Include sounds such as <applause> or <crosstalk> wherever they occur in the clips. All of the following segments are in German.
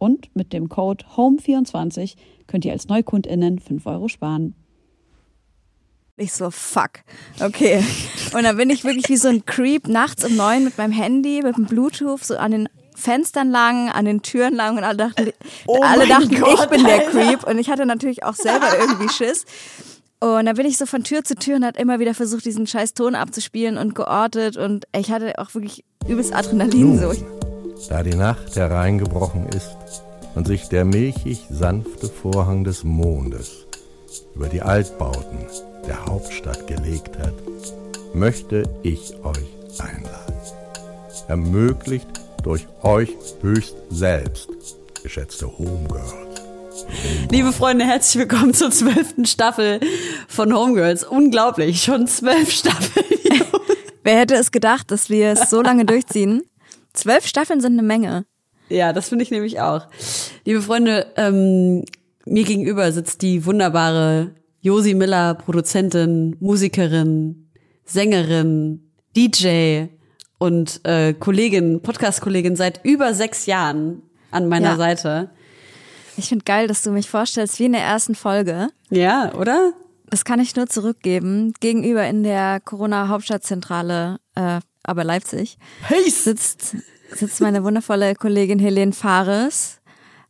Und mit dem Code HOME24 könnt ihr als NeukundInnen 5 Euro sparen. Ich so, fuck. Okay. Und dann bin ich wirklich wie so ein Creep nachts um neun mit meinem Handy, mit dem Bluetooth so an den Fenstern lang, an den Türen lang und alle dachten, oh alle dachten Gott, ich bin der Creep. Und ich hatte natürlich auch selber irgendwie Schiss. Und dann bin ich so von Tür zu Tür und hat immer wieder versucht, diesen scheiß Ton abzuspielen und geortet. Und ich hatte auch wirklich übelst Adrenalin so. Da die Nacht hereingebrochen ist und sich der milchig sanfte Vorhang des Mondes über die Altbauten der Hauptstadt gelegt hat, möchte ich euch einladen. Ermöglicht durch euch höchst selbst, geschätzte Homegirls. Liebe Freunde, herzlich willkommen zur zwölften Staffel von Homegirls. Unglaublich, schon zwölf Staffeln. <laughs> Wer hätte es gedacht, dass wir es so lange durchziehen? Zwölf Staffeln sind eine Menge. Ja, das finde ich nämlich auch. Liebe Freunde, ähm, mir gegenüber sitzt die wunderbare Josi Miller, Produzentin, Musikerin, Sängerin, DJ und äh, Kollegin, Podcast-Kollegin seit über sechs Jahren an meiner ja. Seite. Ich finde geil, dass du mich vorstellst wie in der ersten Folge. Ja, oder? Das kann ich nur zurückgeben. Gegenüber in der Corona-Hauptstadtzentrale, äh, aber Leipzig, hey. sitzt, sitzt meine wundervolle Kollegin Helene Fares,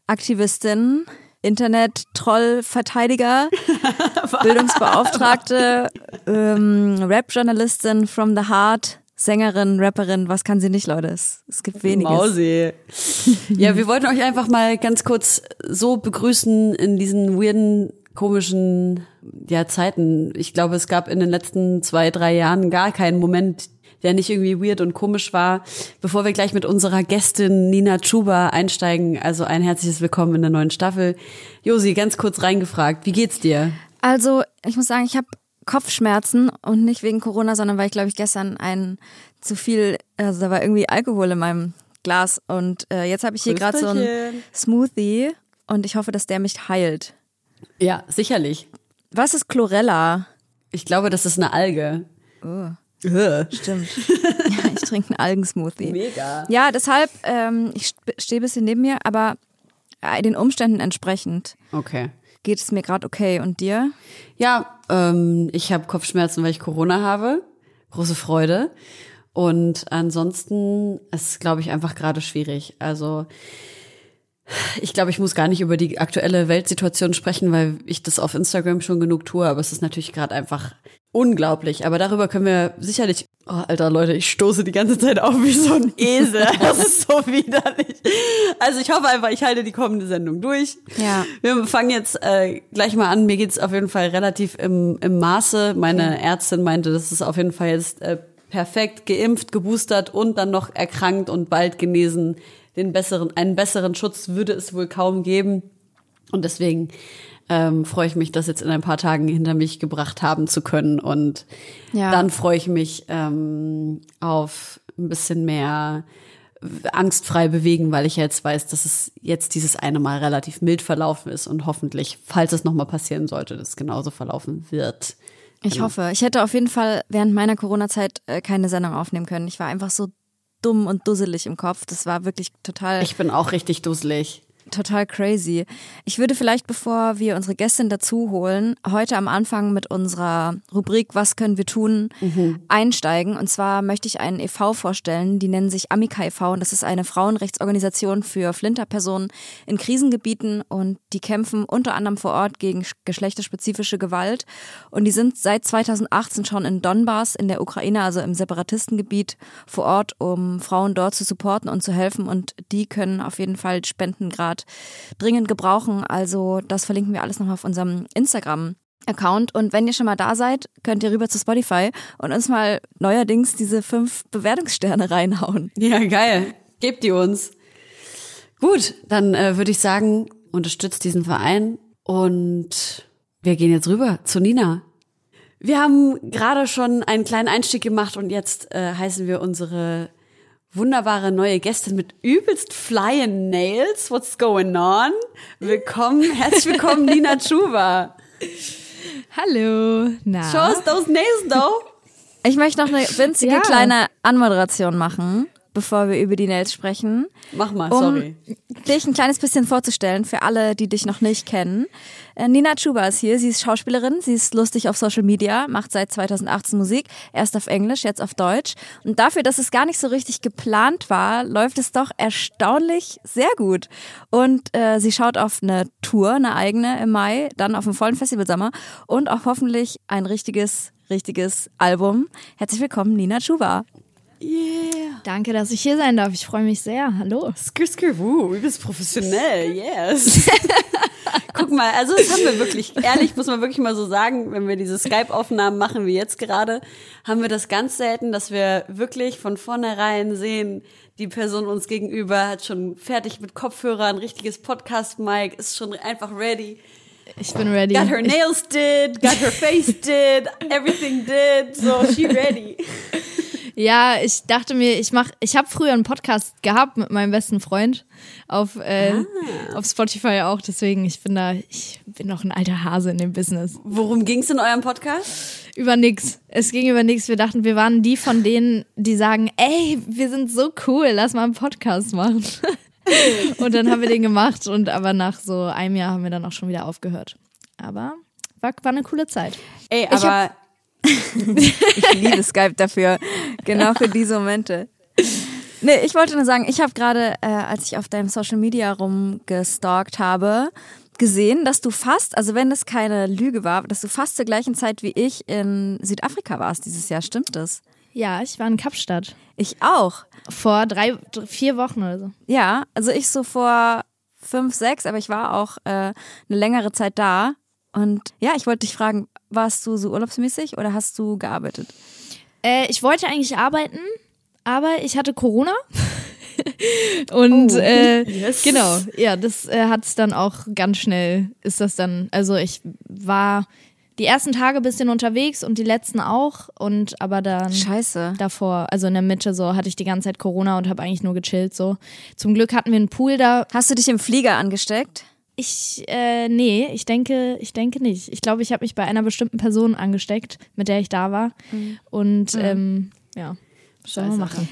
Aktivistin, Internet-Troll-Verteidiger, <laughs> Bildungsbeauftragte, ähm, Rap-Journalistin from the heart, Sängerin, Rapperin, was kann sie nicht, Leute? Es, es gibt weniges. Mausi. ja, wir wollten euch einfach mal ganz kurz so begrüßen in diesen weirden komischen ja, Zeiten. Ich glaube, es gab in den letzten zwei, drei Jahren gar keinen Moment, der nicht irgendwie weird und komisch war. Bevor wir gleich mit unserer Gästin Nina Chuba einsteigen, also ein herzliches Willkommen in der neuen Staffel. Josi, ganz kurz reingefragt, wie geht's dir? Also, ich muss sagen, ich habe Kopfschmerzen und nicht wegen Corona, sondern weil ich, glaube ich, gestern ein zu viel, also da war irgendwie Alkohol in meinem Glas und äh, jetzt habe ich hier gerade so ein Smoothie und ich hoffe, dass der mich heilt. Ja, sicherlich. Was ist Chlorella? Ich glaube, das ist eine Alge. Oh. Stimmt. <laughs> ja, ich trinke einen Algensmoothie. Mega. Ja, deshalb, ähm, ich stehe ein bisschen neben mir, aber äh, den Umständen entsprechend. Okay. Geht es mir gerade okay. Und dir? Ja, ähm, ich habe Kopfschmerzen, weil ich Corona habe. Große Freude. Und ansonsten ist, glaube ich, einfach gerade schwierig. Also ich glaube, ich muss gar nicht über die aktuelle Weltsituation sprechen, weil ich das auf Instagram schon genug tue, aber es ist natürlich gerade einfach unglaublich. Aber darüber können wir sicherlich. Oh, alter Leute, ich stoße die ganze Zeit auf wie so ein <laughs> Esel. <laughs> Das ist so widerlich. Also ich hoffe einfach, ich halte die kommende Sendung durch. Ja. Wir fangen jetzt äh, gleich mal an. Mir geht's auf jeden Fall relativ im, im Maße. Meine okay. Ärztin meinte, das ist auf jeden Fall jetzt äh, perfekt geimpft, geboostert und dann noch erkrankt und bald genesen den besseren, einen besseren Schutz würde es wohl kaum geben. Und deswegen ähm, freue ich mich, das jetzt in ein paar Tagen hinter mich gebracht haben zu können. Und ja. dann freue ich mich ähm, auf ein bisschen mehr angstfrei bewegen, weil ich jetzt weiß, dass es jetzt dieses eine Mal relativ mild verlaufen ist und hoffentlich, falls es nochmal passieren sollte, das genauso verlaufen wird. Ich genau. hoffe. Ich hätte auf jeden Fall während meiner Corona-Zeit äh, keine Sendung aufnehmen können. Ich war einfach so dumm und dusselig im Kopf. Das war wirklich total. Ich bin auch richtig dusselig. Total crazy. Ich würde vielleicht, bevor wir unsere Gästin dazu holen, heute am Anfang mit unserer Rubrik Was können wir tun mhm. einsteigen. Und zwar möchte ich einen e.V. vorstellen, die nennen sich Amica e.V. und das ist eine Frauenrechtsorganisation für Flinterpersonen in Krisengebieten und die kämpfen unter anderem vor Ort gegen geschlechterspezifische Gewalt. Und die sind seit 2018 schon in Donbass in der Ukraine, also im Separatistengebiet vor Ort, um Frauen dort zu supporten und zu helfen. Und die können auf jeden Fall Spenden gerade dringend gebrauchen. Also das verlinken wir alles nochmal auf unserem Instagram. Account und wenn ihr schon mal da seid, könnt ihr rüber zu Spotify und uns mal neuerdings diese fünf Bewertungssterne reinhauen. Ja, geil. Gebt die uns. Gut, dann äh, würde ich sagen, unterstützt diesen Verein und wir gehen jetzt rüber zu Nina. Wir haben gerade schon einen kleinen Einstieg gemacht und jetzt äh, heißen wir unsere wunderbare neue Gästin mit übelst flying Nails. What's going on? Willkommen, herzlich willkommen, <laughs> Nina Chuba. Hallo. Na? Show us those nails, though. Ich möchte noch eine winzige ja. kleine Anmoderation machen bevor wir über die Nails sprechen. Mach mal, um sorry. dich ein kleines bisschen vorzustellen für alle, die dich noch nicht kennen. Äh, Nina Chuba ist hier. Sie ist Schauspielerin, sie ist lustig auf Social Media, macht seit 2018 Musik, erst auf Englisch, jetzt auf Deutsch. Und dafür, dass es gar nicht so richtig geplant war, läuft es doch erstaunlich sehr gut. Und äh, sie schaut auf eine Tour, eine eigene im Mai, dann auf einen vollen Festivalsommer und auch hoffentlich ein richtiges richtiges Album. Herzlich willkommen, Nina Chuba. Yeah. Danke, dass ich hier sein darf. Ich freue mich sehr. Hallo. Skr, skr, wuh, du bist professionell. Yes. <laughs> Guck mal, also das haben wir wirklich, ehrlich muss man wirklich mal so sagen, wenn wir diese Skype-Aufnahmen machen wie jetzt gerade, haben wir das ganz selten, dass wir wirklich von vornherein sehen, die Person uns gegenüber hat schon fertig mit Kopfhörern, richtiges Podcast-Mic, ist schon einfach ready. Ich bin ready. Got her nails did, got her face did, everything did, so she ready. <laughs> Ja, ich dachte mir, ich mach, ich habe früher einen Podcast gehabt mit meinem besten Freund auf, äh, ah. auf Spotify auch, deswegen ich bin da, ich bin noch ein alter Hase in dem Business. Worum ging's in eurem Podcast? Über nix. Es ging über nix. Wir dachten, wir waren die von denen, die sagen, ey, wir sind so cool, lass mal einen Podcast machen. <laughs> und dann haben wir den gemacht und aber nach so einem Jahr haben wir dann auch schon wieder aufgehört. Aber war, war eine coole Zeit. Ey, aber ich liebe Skype dafür. Genau für diese Momente. Nee, ich wollte nur sagen, ich habe gerade, äh, als ich auf deinem Social Media rumgestalkt habe, gesehen, dass du fast, also wenn das keine Lüge war, dass du fast zur gleichen Zeit wie ich in Südafrika warst dieses Jahr. Stimmt das? Ja, ich war in Kapstadt. Ich auch. Vor drei, vier Wochen oder so. Ja, also ich so vor fünf, sechs, aber ich war auch äh, eine längere Zeit da. Und ja, ich wollte dich fragen, warst du so urlaubsmäßig oder hast du gearbeitet? Äh, ich wollte eigentlich arbeiten, aber ich hatte Corona. <laughs> Und oh, äh, yes. genau, ja, das äh, hat es dann auch ganz schnell, ist das dann, also ich war die ersten Tage ein bisschen unterwegs und die letzten auch und aber dann Scheiße. davor, also in der Mitte so hatte ich die ganze Zeit Corona und habe eigentlich nur gechillt so. Zum Glück hatten wir einen Pool da. Hast du dich im Flieger angesteckt? Ich, äh, nee, ich denke, ich denke nicht. Ich glaube, ich habe mich bei einer bestimmten Person angesteckt, mit der ich da war. Mhm. Und mhm. ähm, ja, sollen wir machen.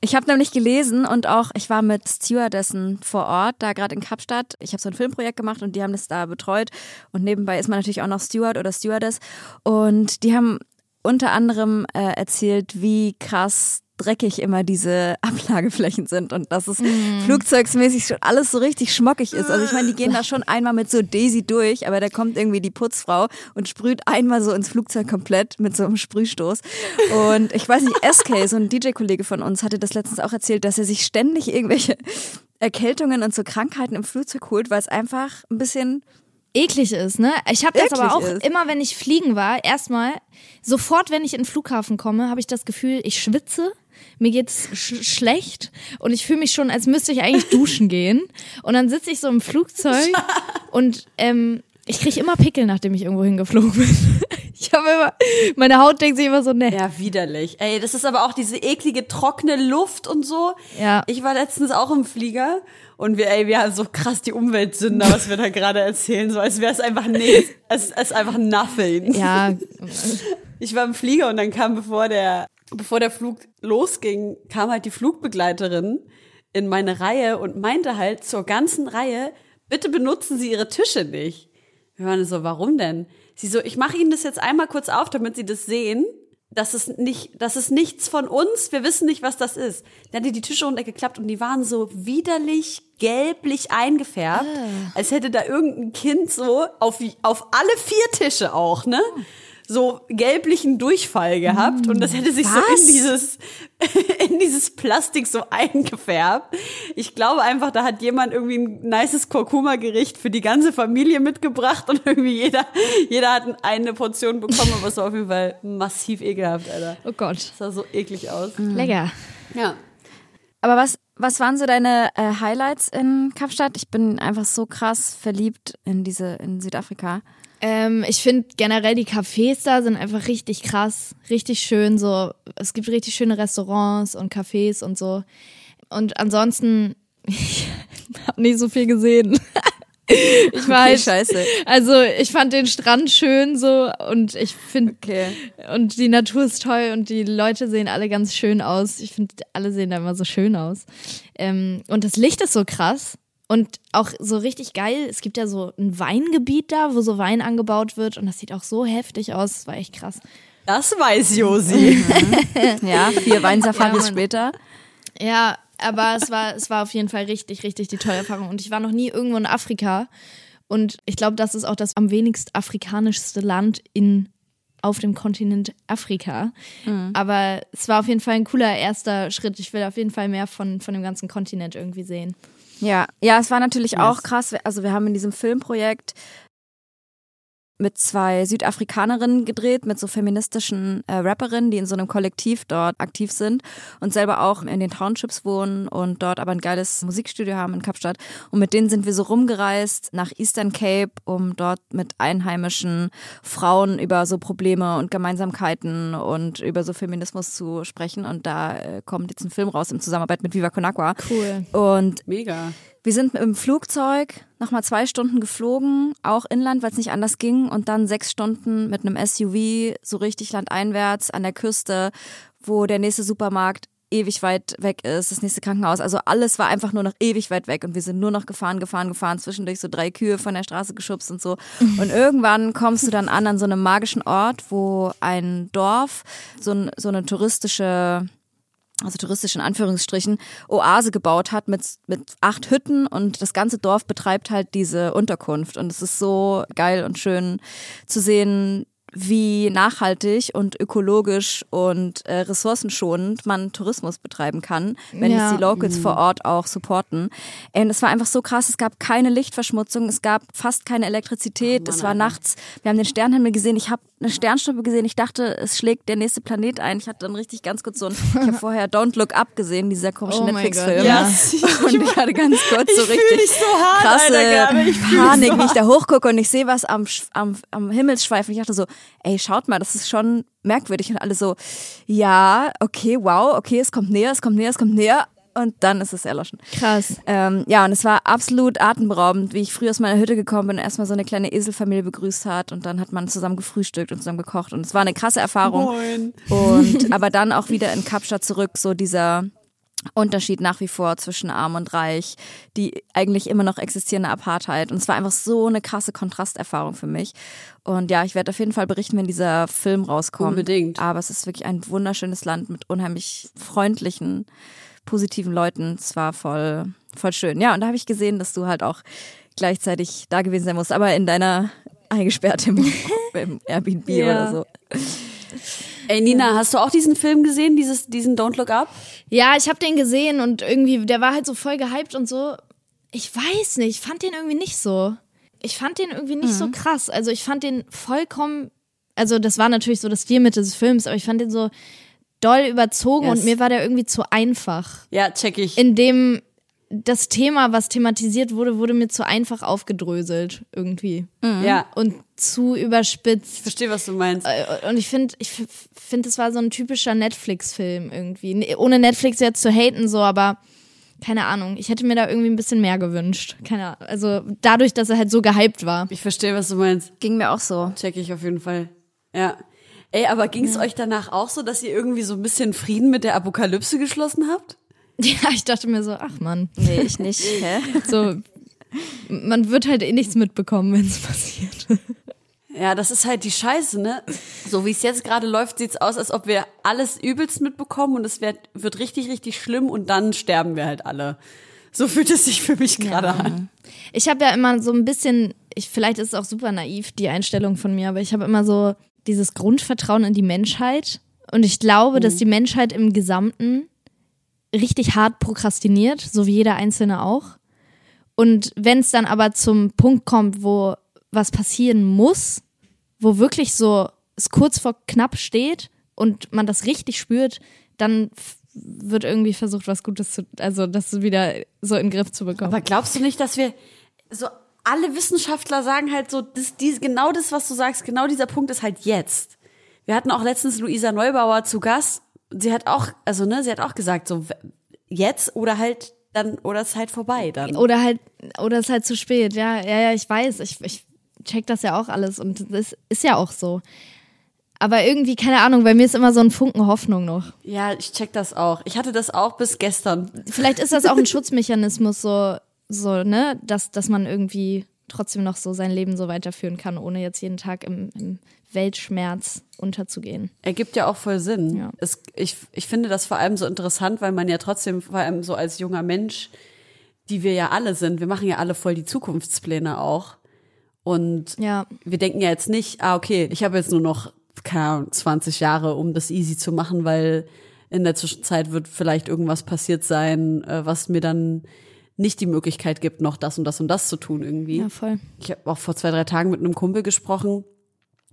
Ich habe nämlich gelesen und auch, ich war mit Stewardessen vor Ort, da gerade in Kapstadt. Ich habe so ein Filmprojekt gemacht und die haben das da betreut. Und nebenbei ist man natürlich auch noch Steward oder Stewardess. Und die haben unter anderem äh, erzählt, wie krass dreckig immer diese <laughs> Ablageflächen sind und dass es mm. flugzeugsmäßig schon alles so richtig schmockig ist. Also ich meine, die gehen da schon einmal mit so Daisy durch, aber da kommt irgendwie die Putzfrau und sprüht einmal so ins Flugzeug komplett mit so einem Sprühstoß. Und ich weiß nicht, SK, <laughs> so ein DJ-Kollege von uns, hatte das letztens auch erzählt, dass er sich ständig irgendwelche <laughs> Erkältungen und so Krankheiten im Flugzeug holt, weil es einfach ein bisschen eklig ist, ne? Ich habe das aber auch ist. immer, wenn ich fliegen war, erstmal sofort, wenn ich in den Flughafen komme, habe ich das Gefühl, ich schwitze mir geht's sch schlecht und ich fühle mich schon, als müsste ich eigentlich duschen gehen. Und dann sitze ich so im Flugzeug <laughs> und ähm, ich kriege immer Pickel, nachdem ich irgendwo hingeflogen bin. <laughs> Ich habe immer, meine Haut denkt sich immer so, ne. Ja, widerlich. Ey, das ist aber auch diese eklige, trockene Luft und so. Ja. Ich war letztens auch im Flieger und wir, ey, wir haben so krass die Umweltsünder, was wir da gerade erzählen, so als wäre es einfach nichts. Es ist einfach nothing. Ja. Ich war im Flieger und dann kam, bevor der bevor der Flug losging, kam halt die Flugbegleiterin in meine Reihe und meinte halt zur ganzen Reihe, bitte benutzen Sie Ihre Tische nicht. Wir waren so, warum denn? Sie so, ich mache Ihnen das jetzt einmal kurz auf, damit Sie das sehen. Das ist nicht, das ist nichts von uns. Wir wissen nicht, was das ist. Dann hat die die Tische runtergeklappt und die waren so widerlich gelblich eingefärbt, ah. als hätte da irgendein Kind so auf, auf alle vier Tische auch, ne? So gelblichen Durchfall gehabt und das hätte sich Was? so in dieses <laughs> in dieses Plastik so eingefärbt. Ich glaube einfach, da hat jemand irgendwie ein nices Kurkuma-Gericht für die ganze Familie mitgebracht und irgendwie jeder jeder hat eine Portion bekommen, aber es war auf jeden Fall massiv ekelhaft, Alter. Oh Gott. Das sah so eklig aus. Mhm. Lecker. Ja. Aber was was waren so deine äh, Highlights in Kapstadt? Ich bin einfach so krass verliebt in diese in Südafrika. Ähm, ich finde generell die Cafés da sind einfach richtig krass, richtig schön. So, es gibt richtig schöne Restaurants und Cafés und so. Und ansonsten, <laughs> ich habe nicht so viel gesehen. <laughs> ich war okay, scheiße. Also ich fand den Strand schön so und ich finde okay. und die Natur ist toll und die Leute sehen alle ganz schön aus. Ich finde alle sehen da immer so schön aus ähm, und das Licht ist so krass. Und auch so richtig geil, es gibt ja so ein Weingebiet da, wo so Wein angebaut wird und das sieht auch so heftig aus, das war echt krass. Das weiß Josi. Mhm. <laughs> ja, vier Weinsafaris ja, später. Ja, aber es war, es war auf jeden Fall richtig, richtig die tolle Erfahrung. Und ich war noch nie irgendwo in Afrika. Und ich glaube, das ist auch das am wenigst afrikanischste Land in, auf dem Kontinent Afrika. Mhm. Aber es war auf jeden Fall ein cooler erster Schritt. Ich will auf jeden Fall mehr von, von dem ganzen Kontinent irgendwie sehen. Ja, ja, es war natürlich auch krass. Also wir haben in diesem Filmprojekt mit zwei Südafrikanerinnen gedreht, mit so feministischen äh, Rapperinnen, die in so einem Kollektiv dort aktiv sind und selber auch in den Townships wohnen und dort aber ein geiles Musikstudio haben in Kapstadt. Und mit denen sind wir so rumgereist nach Eastern Cape, um dort mit einheimischen Frauen über so Probleme und Gemeinsamkeiten und über so Feminismus zu sprechen. Und da äh, kommt jetzt ein Film raus in Zusammenarbeit mit Viva Con Agua. Cool. Und mega. Wir sind mit dem Flugzeug nochmal zwei Stunden geflogen, auch inland, weil es nicht anders ging, und dann sechs Stunden mit einem SUV so richtig landeinwärts an der Küste, wo der nächste Supermarkt ewig weit weg ist, das nächste Krankenhaus. Also alles war einfach nur noch ewig weit weg und wir sind nur noch gefahren, gefahren, gefahren, zwischendurch so drei Kühe von der Straße geschubst und so. <laughs> Und irgendwann kommst du dann an an so einem magischen Ort, wo ein Dorf so, so eine touristische also touristisch in Anführungsstrichen, Oase gebaut hat mit, mit acht Hütten und das ganze Dorf betreibt halt diese Unterkunft. Und es ist so geil und schön zu sehen, wie nachhaltig und ökologisch und äh, ressourcenschonend man Tourismus betreiben kann, wenn ja. jetzt die Locals mhm. vor Ort auch supporten. Und es war einfach so krass, es gab keine Lichtverschmutzung, es gab fast keine Elektrizität, oh Mann, es war nachts, wir haben den Sternenhimmel gesehen, ich habe eine Sternschnuppe gesehen, ich dachte, es schlägt der nächste Planet ein. Ich hatte dann richtig ganz kurz so ein, ich habe <laughs> vorher Don't Look Up gesehen, dieser komische oh Netflix-Film. Ja. Und <laughs> ich <laughs> hatte ganz kurz so richtig so hart, krasse Alter, Panik, so wie ich da hochgucke und ich sehe was am, am, am Himmelsschweif und ich dachte so, ey, schaut mal, das ist schon merkwürdig. Und alle so, ja, okay, wow, okay, es kommt näher, es kommt näher, es kommt näher. Und dann ist es erloschen. Krass. Ähm, ja, und es war absolut atemberaubend, wie ich früher aus meiner Hütte gekommen bin und erstmal so eine kleine Eselfamilie begrüßt hat und dann hat man zusammen gefrühstückt und zusammen gekocht und es war eine krasse Erfahrung. Moin. Und aber dann auch wieder in Kapstadt zurück, so dieser Unterschied nach wie vor zwischen arm und reich, die eigentlich immer noch existierende Apartheid. Und es war einfach so eine krasse Kontrasterfahrung für mich. Und ja, ich werde auf jeden Fall berichten, wenn dieser Film rauskommt. Unbedingt. Aber es ist wirklich ein wunderschönes Land mit unheimlich freundlichen, positiven Leuten. Es war voll, voll schön. Ja, und da habe ich gesehen, dass du halt auch gleichzeitig da gewesen sein musst, aber in deiner eingesperrt im, <laughs> im Airbnb ja. oder so. Ey, Nina, hast du auch diesen Film gesehen, dieses, diesen Don't Look Up? Ja, ich habe den gesehen und irgendwie, der war halt so voll gehypt und so. Ich weiß nicht, ich fand den irgendwie nicht so. Ich fand den irgendwie nicht mhm. so krass. Also ich fand den vollkommen, also das war natürlich so das Stilmittel des Films, aber ich fand den so doll überzogen yes. und mir war der irgendwie zu einfach. Ja, check ich. In dem das Thema, was thematisiert wurde, wurde mir zu einfach aufgedröselt irgendwie. Mhm. Ja. Und zu überspitzt. Ich verstehe, was du meinst. Äh, und ich finde, ich finde, es war so ein typischer Netflix-Film irgendwie. Ohne Netflix jetzt zu haten, so, aber keine Ahnung. Ich hätte mir da irgendwie ein bisschen mehr gewünscht. Keine Ahnung. Also dadurch, dass er halt so gehypt war. Ich verstehe, was du meinst. Ging mir auch so. Check ich auf jeden Fall. Ja. Ey, aber ging es ja. euch danach auch so, dass ihr irgendwie so ein bisschen Frieden mit der Apokalypse geschlossen habt? <laughs> Ja, ich dachte mir so, ach man. Nee, ich nicht. Hä? <laughs> So, man wird halt eh nichts mitbekommen, wenn es passiert. Ja, das ist halt die Scheiße, ne? So wie es jetzt gerade läuft, sieht's aus, als ob wir alles übelst mitbekommen und es wird, wird richtig, richtig schlimm und dann sterben wir halt alle. So fühlt es sich für mich gerade ja. an. Ich habe ja immer so ein bisschen, ich, vielleicht ist es auch super naiv, die Einstellung von mir, aber ich habe immer so dieses Grundvertrauen in die Menschheit. Und ich glaube, mhm. dass die Menschheit im Gesamten richtig hart prokrastiniert, so wie jeder Einzelne auch. Und wenn es dann aber zum Punkt kommt, wo was passieren muss, wo wirklich so es kurz vor knapp steht und man das richtig spürt, dann wird irgendwie versucht, was Gutes zu, also das wieder so in den Griff zu bekommen. Aber glaubst du nicht, dass wir so alle Wissenschaftler sagen halt so, das, dies, genau das, was du sagst, genau dieser Punkt ist halt jetzt. Wir hatten auch letztens Luisa Neubauer zu Gast. Sie hat auch, also ne, sie hat auch gesagt, so jetzt oder halt dann, oder es ist halt vorbei dann. Oder halt, oder es ist halt zu spät. Ja, ja, ja, ich weiß. Ich, ich check das ja auch alles und das ist ja auch so. Aber irgendwie, keine Ahnung, bei mir ist immer so ein Funken Hoffnung noch. Ja, ich check das auch. Ich hatte das auch bis gestern. Vielleicht ist das auch ein <laughs> Schutzmechanismus, so, so, ne, dass, dass man irgendwie trotzdem noch so sein Leben so weiterführen kann, ohne jetzt jeden Tag im, im Weltschmerz unterzugehen. Ergibt ja auch voll Sinn. Ja. Es, ich, ich finde das vor allem so interessant, weil man ja trotzdem, vor allem so als junger Mensch, die wir ja alle sind, wir machen ja alle voll die Zukunftspläne auch. Und ja. wir denken ja jetzt nicht, ah, okay, ich habe jetzt nur noch, keine Ahnung, 20 Jahre, um das easy zu machen, weil in der Zwischenzeit wird vielleicht irgendwas passiert sein, äh, was mir dann nicht die Möglichkeit gibt, noch das und das und das zu tun irgendwie. Ja, voll. Ich habe auch vor zwei, drei Tagen mit einem Kumpel gesprochen,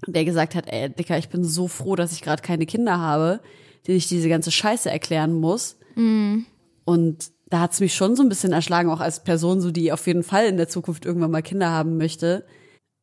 der gesagt hat, ey, Dicker, ich bin so froh, dass ich gerade keine Kinder habe, denen ich diese ganze Scheiße erklären muss. Mhm. Und da hat's mich schon so ein bisschen erschlagen, auch als Person, so die auf jeden Fall in der Zukunft irgendwann mal Kinder haben möchte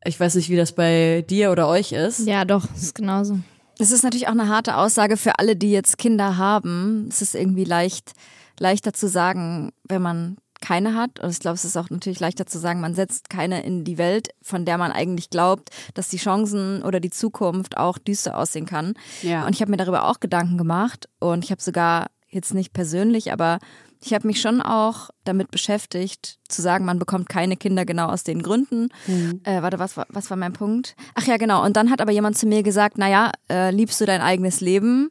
ich weiß nicht, wie das bei dir oder euch ist. Ja, doch, ist genauso. Es ist natürlich auch eine harte Aussage für alle, die jetzt Kinder haben. Es ist irgendwie leicht, leichter zu sagen, wenn man keine hat. Und ich glaube, es ist auch natürlich leichter zu sagen, man setzt keine in die Welt, von der man eigentlich glaubt, dass die Chancen oder die Zukunft auch düster aussehen kann. Ja. Und ich habe mir darüber auch Gedanken gemacht und ich habe sogar jetzt nicht persönlich, aber ich habe mich schon auch damit beschäftigt, zu sagen, man bekommt keine Kinder genau aus den Gründen. Mhm. Äh, warte, was, was war mein Punkt? Ach ja, genau. Und dann hat aber jemand zu mir gesagt, naja, äh, liebst du dein eigenes Leben?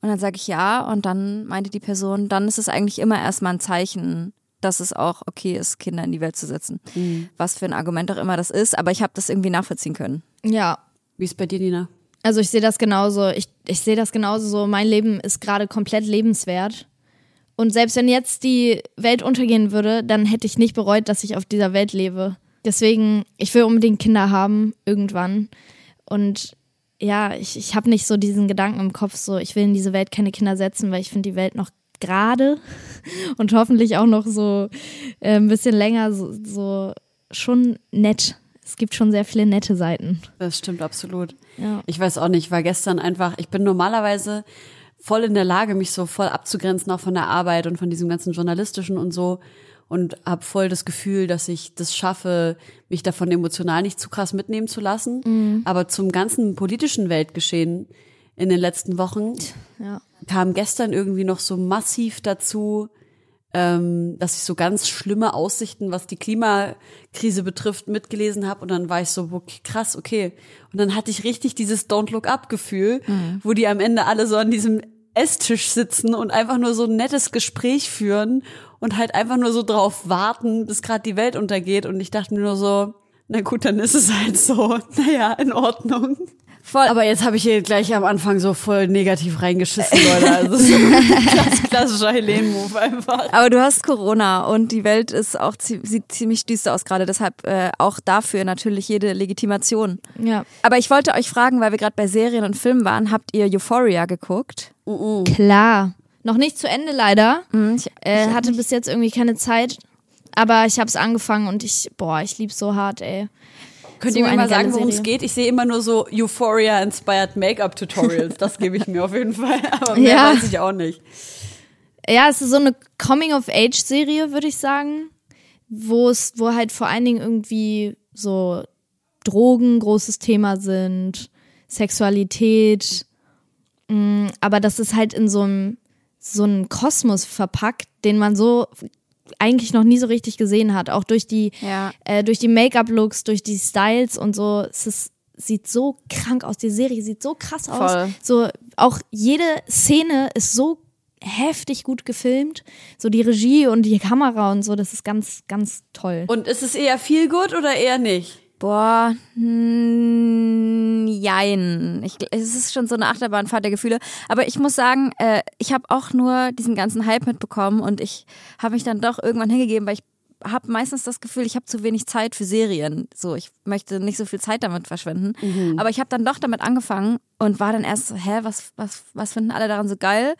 Und dann sage ich ja. Und dann meinte die Person, dann ist es eigentlich immer erstmal ein Zeichen, dass es auch okay ist, Kinder in die Welt zu setzen. Mhm. Was für ein Argument auch immer das ist. Aber ich habe das irgendwie nachvollziehen können. Ja. Wie ist bei dir, Nina? Also ich sehe das genauso. Ich, ich sehe das genauso so. Mein Leben ist gerade komplett lebenswert. Und selbst wenn jetzt die Welt untergehen würde, dann hätte ich nicht bereut, dass ich auf dieser Welt lebe. Deswegen, ich will unbedingt Kinder haben, irgendwann. Und ja, ich, ich habe nicht so diesen Gedanken im Kopf, so ich will in diese Welt keine Kinder setzen, weil ich finde die Welt noch gerade und hoffentlich auch noch so äh, ein bisschen länger so, so schon nett. Es gibt schon sehr viele nette Seiten. Das stimmt absolut. Ja. Ich weiß auch nicht, war gestern einfach, ich bin normalerweise voll in der Lage, mich so voll abzugrenzen, auch von der Arbeit und von diesem ganzen journalistischen und so. Und habe voll das Gefühl, dass ich das schaffe, mich davon emotional nicht zu krass mitnehmen zu lassen. Mhm. Aber zum ganzen politischen Weltgeschehen in den letzten Wochen ja. kam gestern irgendwie noch so massiv dazu, ähm, dass ich so ganz schlimme Aussichten, was die Klimakrise betrifft, mitgelesen habe. Und dann war ich so, okay, krass, okay. Und dann hatte ich richtig dieses Don't Look Up Gefühl, mhm. wo die am Ende alle so an diesem Esstisch sitzen und einfach nur so ein nettes Gespräch führen und halt einfach nur so drauf warten, bis gerade die Welt untergeht. Und ich dachte mir nur so, na gut, dann ist es halt so. <laughs> Naja, in Ordnung. Voll. Aber jetzt habe ich hier gleich am Anfang so voll negativ reingeschissen, Leute. Also so ein <laughs> klassischer Helene-Move einfach. Aber du hast Corona und die Welt ist auch sieht ziemlich düster aus gerade. Deshalb äh, auch dafür natürlich jede Legitimation. Ja. Aber ich wollte euch fragen, weil wir gerade bei Serien und Filmen waren, habt ihr Euphoria geguckt? Uh -uh. Klar. Noch nicht zu Ende leider. Mhm, ich, äh, hatte nicht. bis jetzt irgendwie keine Zeit. Aber ich habe es angefangen und ich, boah, ich lieb's so hart, ey. Könnt so ihr mir mal sagen, worum es geht? Ich sehe immer nur so Euphoria-inspired Make-up-Tutorials. Das gebe ich mir auf jeden Fall. <laughs> Aber mehr ja. weiß ich auch nicht. Ja, es ist so eine Coming-of-Age-Serie, würde ich sagen. Wo es, wo halt vor allen Dingen irgendwie so Drogen großes Thema sind, Sexualität. Mm, aber das ist halt in so einem so einen Kosmos verpackt, den man so eigentlich noch nie so richtig gesehen hat. Auch durch die, ja. äh, durch die Make-up-Looks, durch die Styles und so. Es ist, sieht so krank aus. Die Serie sieht so krass Voll. aus. So, auch jede Szene ist so heftig gut gefilmt. So die Regie und die Kamera und so, das ist ganz, ganz toll. Und ist es eher viel gut oder eher nicht? Boah, hm, jein. Ich, es ist schon so eine Achterbahnfahrt der Gefühle. Aber ich muss sagen, äh, ich habe auch nur diesen ganzen Hype mitbekommen und ich habe mich dann doch irgendwann hingegeben, weil ich habe meistens das Gefühl, ich habe zu wenig Zeit für Serien. So, ich möchte nicht so viel Zeit damit verschwenden. Mhm. Aber ich habe dann doch damit angefangen und war dann erst so, hä, was, was, was finden alle daran so geil?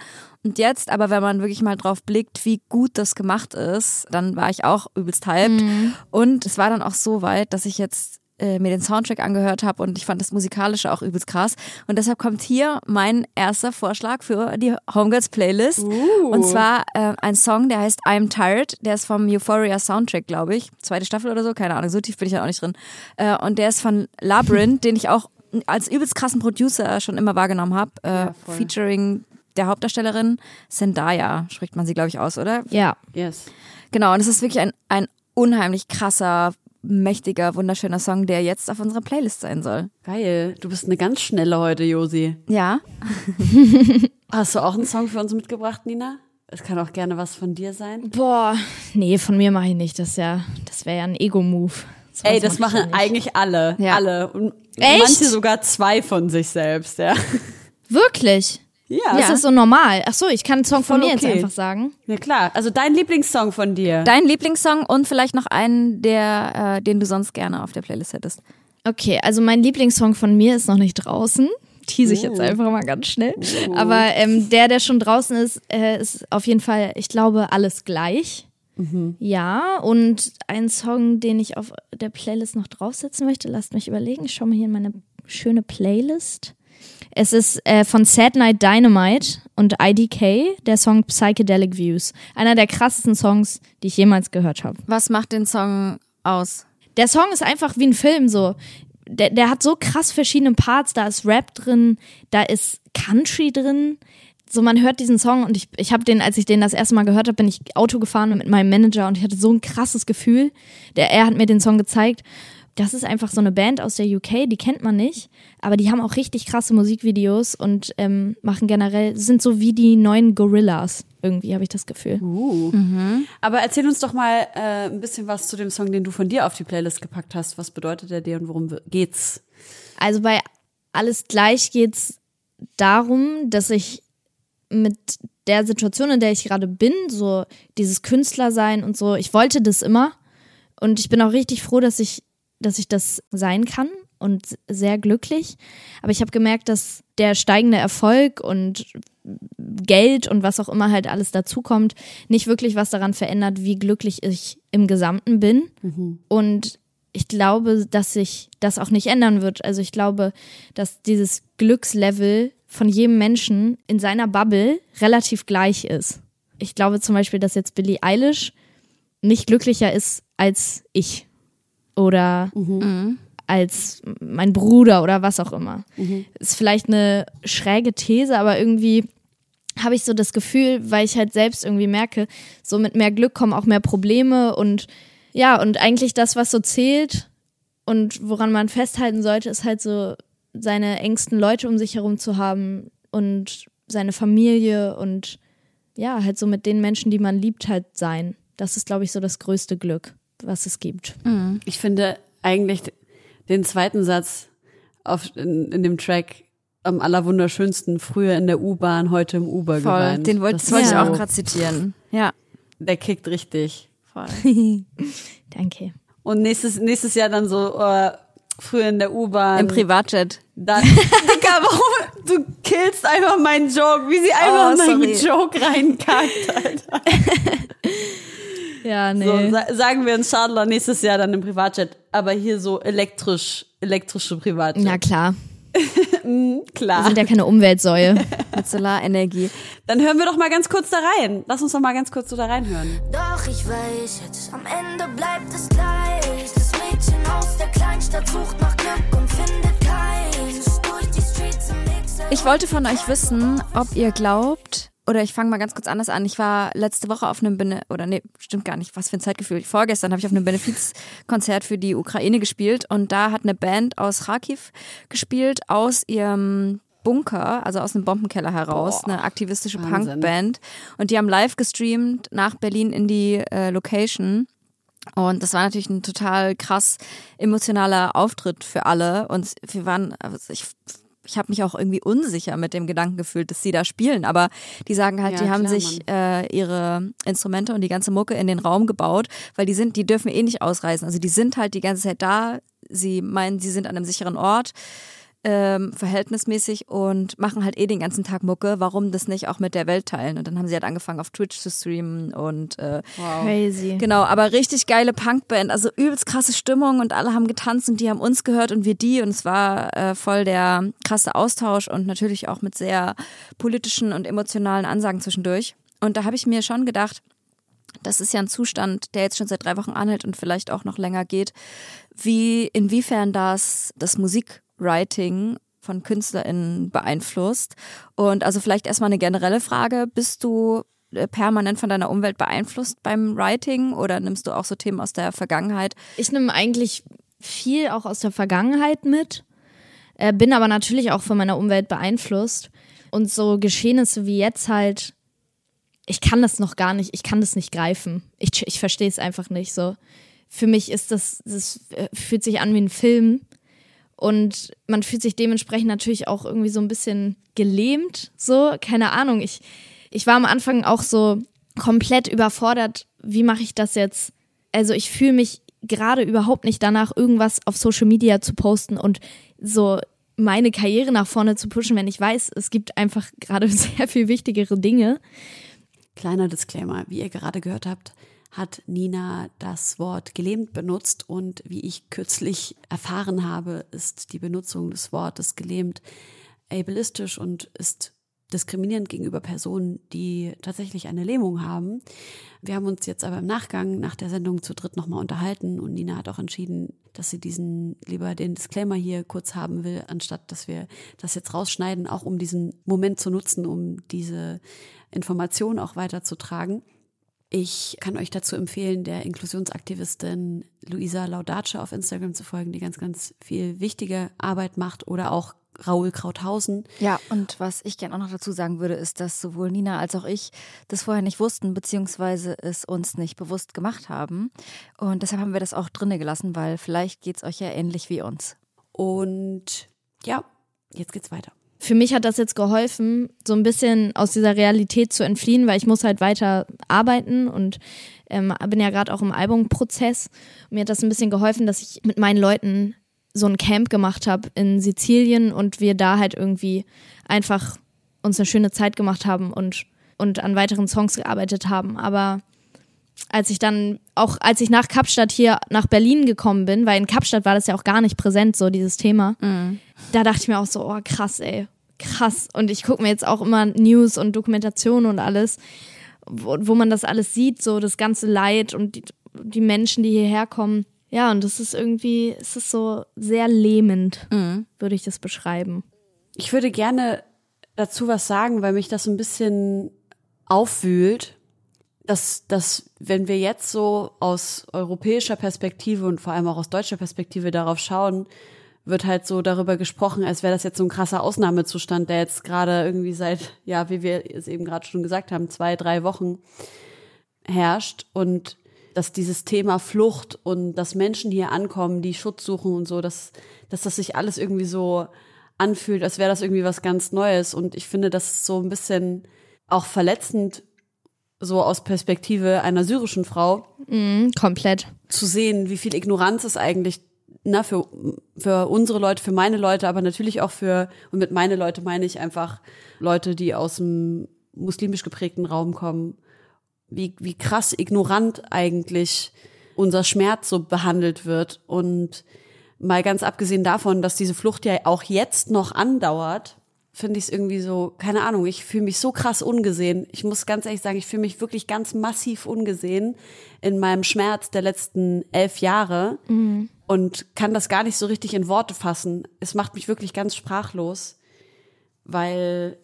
Und jetzt, aber wenn man wirklich mal drauf blickt, wie gut das gemacht ist, dann war ich auch übelst hyped. Mhm. Und es war dann auch so weit, dass ich jetzt äh, mir den Soundtrack angehört habe und ich fand das musikalische auch übelst krass. Und deshalb kommt hier mein erster Vorschlag für die Homegirls Playlist. Uh. Und zwar äh, ein Song, der heißt I'm Tired. Der ist vom Euphoria Soundtrack, glaube ich. Zweite Staffel oder so, keine Ahnung. So tief bin ich ja auch nicht drin. Äh, und der ist von Labyrinth, <laughs> den ich auch als übelst krassen Producer schon immer wahrgenommen habe. Äh, ja, featuring der Hauptdarstellerin Zendaya, spricht man sie, glaube ich, aus, oder? Ja. Yes. Genau, und es ist wirklich ein, ein unheimlich krasser, mächtiger, wunderschöner Song, der jetzt auf unserer Playlist sein soll. Geil. Du bist eine ganz schnelle heute, Josi. Ja. <laughs> Hast du auch einen Song für uns mitgebracht, Nina? Es kann auch gerne was von dir sein. Boah, nee, von mir mache ich nicht. Das ja, das wäre ja ein Ego-Move. Ey, das machen eigentlich alle. Ja. Alle. Und Echt? manche sogar zwei von sich selbst, ja. Wirklich? Ja. Ist das so normal? Ach so, ich kann einen Song von mir okay. jetzt einfach sagen. Ja klar. Also dein Lieblingssong von dir. Dein Lieblingssong und vielleicht noch einen, der, äh, den du sonst gerne auf der Playlist hättest. Okay, also mein Lieblingssong von mir ist noch nicht draußen. Tease ich jetzt oh. einfach mal ganz schnell. Uh. Aber ähm, der, der schon draußen ist, äh, ist auf jeden Fall, ich glaube, alles gleich. Mhm. Ja, und ein Song, den ich auf der Playlist noch draufsetzen möchte, lasst mich überlegen. Ich schaue mal hier in meine schöne Playlist. Es ist äh, von Sad Night Dynamite und IDK, der Song Psychedelic Views. Einer der krassesten Songs, die ich jemals gehört habe. Was macht den Song aus? Der Song ist einfach wie ein Film so. Der, der hat so krass verschiedene Parts. Da ist Rap drin, da ist Country drin. So, man hört diesen Song und ich, ich habe den, als ich den das erste Mal gehört habe, bin ich Auto gefahren mit meinem Manager und ich hatte so ein krasses Gefühl. Der, er hat mir den Song gezeigt das ist einfach so eine Band aus der UK, die kennt man nicht, aber die haben auch richtig krasse Musikvideos und ähm, machen generell, sind so wie die neuen Gorillas. Irgendwie habe ich das Gefühl. Uh. Mhm. Aber erzähl uns doch mal äh, ein bisschen was zu dem Song, den du von dir auf die Playlist gepackt hast. Was bedeutet der dir und worum geht's? Also bei Alles gleich geht's darum, dass ich mit der Situation, in der ich gerade bin, so dieses Künstlersein und so, ich wollte das immer. Und ich bin auch richtig froh, dass ich dass ich das sein kann und sehr glücklich. Aber ich habe gemerkt, dass der steigende Erfolg und Geld und was auch immer halt alles dazukommt, nicht wirklich was daran verändert, wie glücklich ich im Gesamten bin. Mhm. Und ich glaube, dass sich das auch nicht ändern wird. Also ich glaube, dass dieses Glückslevel von jedem Menschen in seiner Bubble relativ gleich ist. Ich glaube zum Beispiel, dass jetzt Billie Eilish nicht glücklicher ist als ich oder mhm. als mein Bruder oder was auch immer. Mhm. Ist vielleicht eine schräge These, aber irgendwie habe ich so das Gefühl, weil ich halt selbst irgendwie merke, so mit mehr Glück kommen auch mehr Probleme und ja, und eigentlich das, was so zählt und woran man festhalten sollte, ist halt so seine engsten Leute um sich herum zu haben und seine Familie und ja, halt so mit den Menschen, die man liebt, halt sein. Das ist, glaube ich, so das größte Glück was es gibt. Mhm. Ich finde eigentlich den zweiten Satz auf, in, in dem Track am allerwunderschönsten. Früher in der U-Bahn, heute im Uber Voll, geweint. Den wollte, das wollte ich auch gerade zitieren. Ja. Der kickt richtig. Voll. <laughs> Danke. Und nächstes, nächstes Jahr dann so, uh, früher in der U-Bahn. Im Privatjet. Dann, <laughs> Digga, warum? Du killst einfach meinen Joke, wie sie einfach oh, meinen Joke reinkackt, Alter. <laughs> Ja, nee. So, sa sagen wir in Schadler nächstes Jahr dann im Privatjet, aber hier so elektrisch, elektrische Privatjet. Na klar. Mhm, <laughs> klar. Wir sind ja keine Umweltsäue. <laughs> Mit Solarenergie. Dann hören wir doch mal ganz kurz da rein. Lass uns doch mal ganz kurz so da reinhören. Doch ich weiß jetzt, am Ende bleibt es gleich. Das Mädchen aus der Kleinstadt sucht nach Glück und findet keins. Durch die Streets im Ich wollte von euch wissen, ob ihr glaubt, oder ich fange mal ganz kurz anders an. Ich war letzte Woche auf einem Bene oder nee, stimmt gar nicht, was für ein Zeitgefühl. Vorgestern habe ich auf einem Benefizkonzert für die Ukraine gespielt und da hat eine Band aus Kharkiv gespielt aus ihrem Bunker, also aus einem Bombenkeller heraus, Boah, eine aktivistische Punkband und die haben live gestreamt nach Berlin in die äh, Location. Und das war natürlich ein total krass emotionaler Auftritt für alle. Und wir waren, also ich ich habe mich auch irgendwie unsicher mit dem Gedanken gefühlt, dass sie da spielen. Aber die sagen halt, ja, die haben klar, sich äh, ihre Instrumente und die ganze Mucke in den Raum gebaut, weil die sind, die dürfen eh nicht ausreisen. Also die sind halt die ganze Zeit da. Sie meinen, sie sind an einem sicheren Ort ähm, verhältnismäßig und machen halt eh den ganzen Tag Mucke. Warum das nicht auch mit der Welt teilen? Und dann haben sie halt angefangen auf Twitch zu streamen und äh, wow. crazy. Genau, aber richtig geile Punkband, also übelst krasse Stimmung und alle haben getanzt und die haben uns gehört und wir die und es war äh, voll der krasse Austausch und natürlich auch mit sehr politischen und emotionalen Ansagen zwischendurch. Und da habe ich mir schon gedacht, das ist ja ein Zustand, der jetzt schon seit drei Wochen anhält und vielleicht auch noch länger geht, wie inwiefern das das Musik Writing von KünstlerInnen beeinflusst. Und also vielleicht erstmal eine generelle Frage. Bist du äh, permanent von deiner Umwelt beeinflusst beim Writing oder nimmst du auch so Themen aus der Vergangenheit? Ich nehme eigentlich viel auch aus der Vergangenheit mit, äh, bin aber natürlich auch von meiner Umwelt beeinflusst. Und so Geschehnisse wie jetzt halt, ich kann das noch gar nicht, ich kann das nicht greifen. Ich, ich verstehe es einfach nicht so. Für mich ist das, das äh, fühlt sich an wie ein Film und man fühlt sich dementsprechend natürlich auch irgendwie so ein bisschen gelähmt, so, keine Ahnung. Ich, ich war am Anfang auch so komplett überfordert, wie mache ich das jetzt? Also ich fühle mich gerade überhaupt nicht danach, irgendwas auf Social Media zu posten und so meine Karriere nach vorne zu pushen, wenn ich weiß, es gibt einfach gerade <laughs> sehr viel wichtigere Dinge. Kleiner Disclaimer, wie ihr gerade gehört habt, hat Nina das Wort gelähmt benutzt und wie ich kürzlich erfahren habe, ist die Benutzung des Wortes gelähmt ableistisch und ist diskriminierend gegenüber Personen, die tatsächlich eine Lähmung haben. Wir haben uns jetzt aber im Nachgang nach der Sendung zu dritt nochmal unterhalten und Nina hat auch entschieden, dass sie diesen lieber den Disclaimer hier kurz haben will, anstatt dass wir das jetzt rausschneiden, auch um diesen Moment zu nutzen, um diese Information auch weiterzutragen. Ich kann euch dazu empfehlen, der Inklusionsaktivistin Luisa Laudace auf Instagram zu folgen, die ganz, ganz viel wichtige Arbeit macht oder auch Raoul Krauthausen. Ja, und was ich gerne auch noch dazu sagen würde, ist, dass sowohl Nina als auch ich das vorher nicht wussten, beziehungsweise es uns nicht bewusst gemacht haben. Und deshalb haben wir das auch drinne gelassen, weil vielleicht geht es euch ja ähnlich wie uns. Und ja, jetzt geht's weiter für mich hat das jetzt geholfen, so ein bisschen aus dieser Realität zu entfliehen, weil ich muss halt weiter arbeiten und ähm, bin ja gerade auch im Albumprozess. Mir hat das ein bisschen geholfen, dass ich mit meinen Leuten so ein Camp gemacht habe in Sizilien und wir da halt irgendwie einfach uns eine schöne Zeit gemacht haben und, und an weiteren Songs gearbeitet haben. Aber als ich dann auch, als ich nach Kapstadt hier nach Berlin gekommen bin, weil in Kapstadt war das ja auch gar nicht präsent, so dieses Thema, mhm. da dachte ich mir auch so, oh krass, ey, krass. Und ich gucke mir jetzt auch immer News und Dokumentationen und alles, wo, wo man das alles sieht, so das ganze Leid und die, die Menschen, die hierher kommen. Ja, und das ist irgendwie, es ist so sehr lähmend, mhm. würde ich das beschreiben. Ich würde gerne dazu was sagen, weil mich das ein bisschen aufwühlt, dass, dass wenn wir jetzt so aus europäischer Perspektive und vor allem auch aus deutscher Perspektive darauf schauen, wird halt so darüber gesprochen, als wäre das jetzt so ein krasser Ausnahmezustand, der jetzt gerade irgendwie seit, ja, wie wir es eben gerade schon gesagt haben, zwei, drei Wochen herrscht und dass dieses Thema Flucht und dass Menschen hier ankommen, die Schutz suchen und so, dass, dass das sich alles irgendwie so anfühlt, als wäre das irgendwie was ganz Neues. Und ich finde, das ist so ein bisschen auch verletzend, so aus Perspektive einer syrischen Frau. Mm, komplett. Zu sehen, wie viel Ignoranz es eigentlich na, für, für unsere Leute, für meine Leute, aber natürlich auch für, und mit meine Leute meine ich einfach Leute, die aus dem muslimisch geprägten Raum kommen, wie, wie krass ignorant eigentlich unser Schmerz so behandelt wird. Und mal ganz abgesehen davon, dass diese Flucht ja auch jetzt noch andauert, finde ich es irgendwie so, keine Ahnung, ich fühle mich so krass ungesehen. Ich muss ganz ehrlich sagen, ich fühle mich wirklich ganz massiv ungesehen in meinem Schmerz der letzten elf Jahre mhm. und kann das gar nicht so richtig in Worte fassen. Es macht mich wirklich ganz sprachlos, weil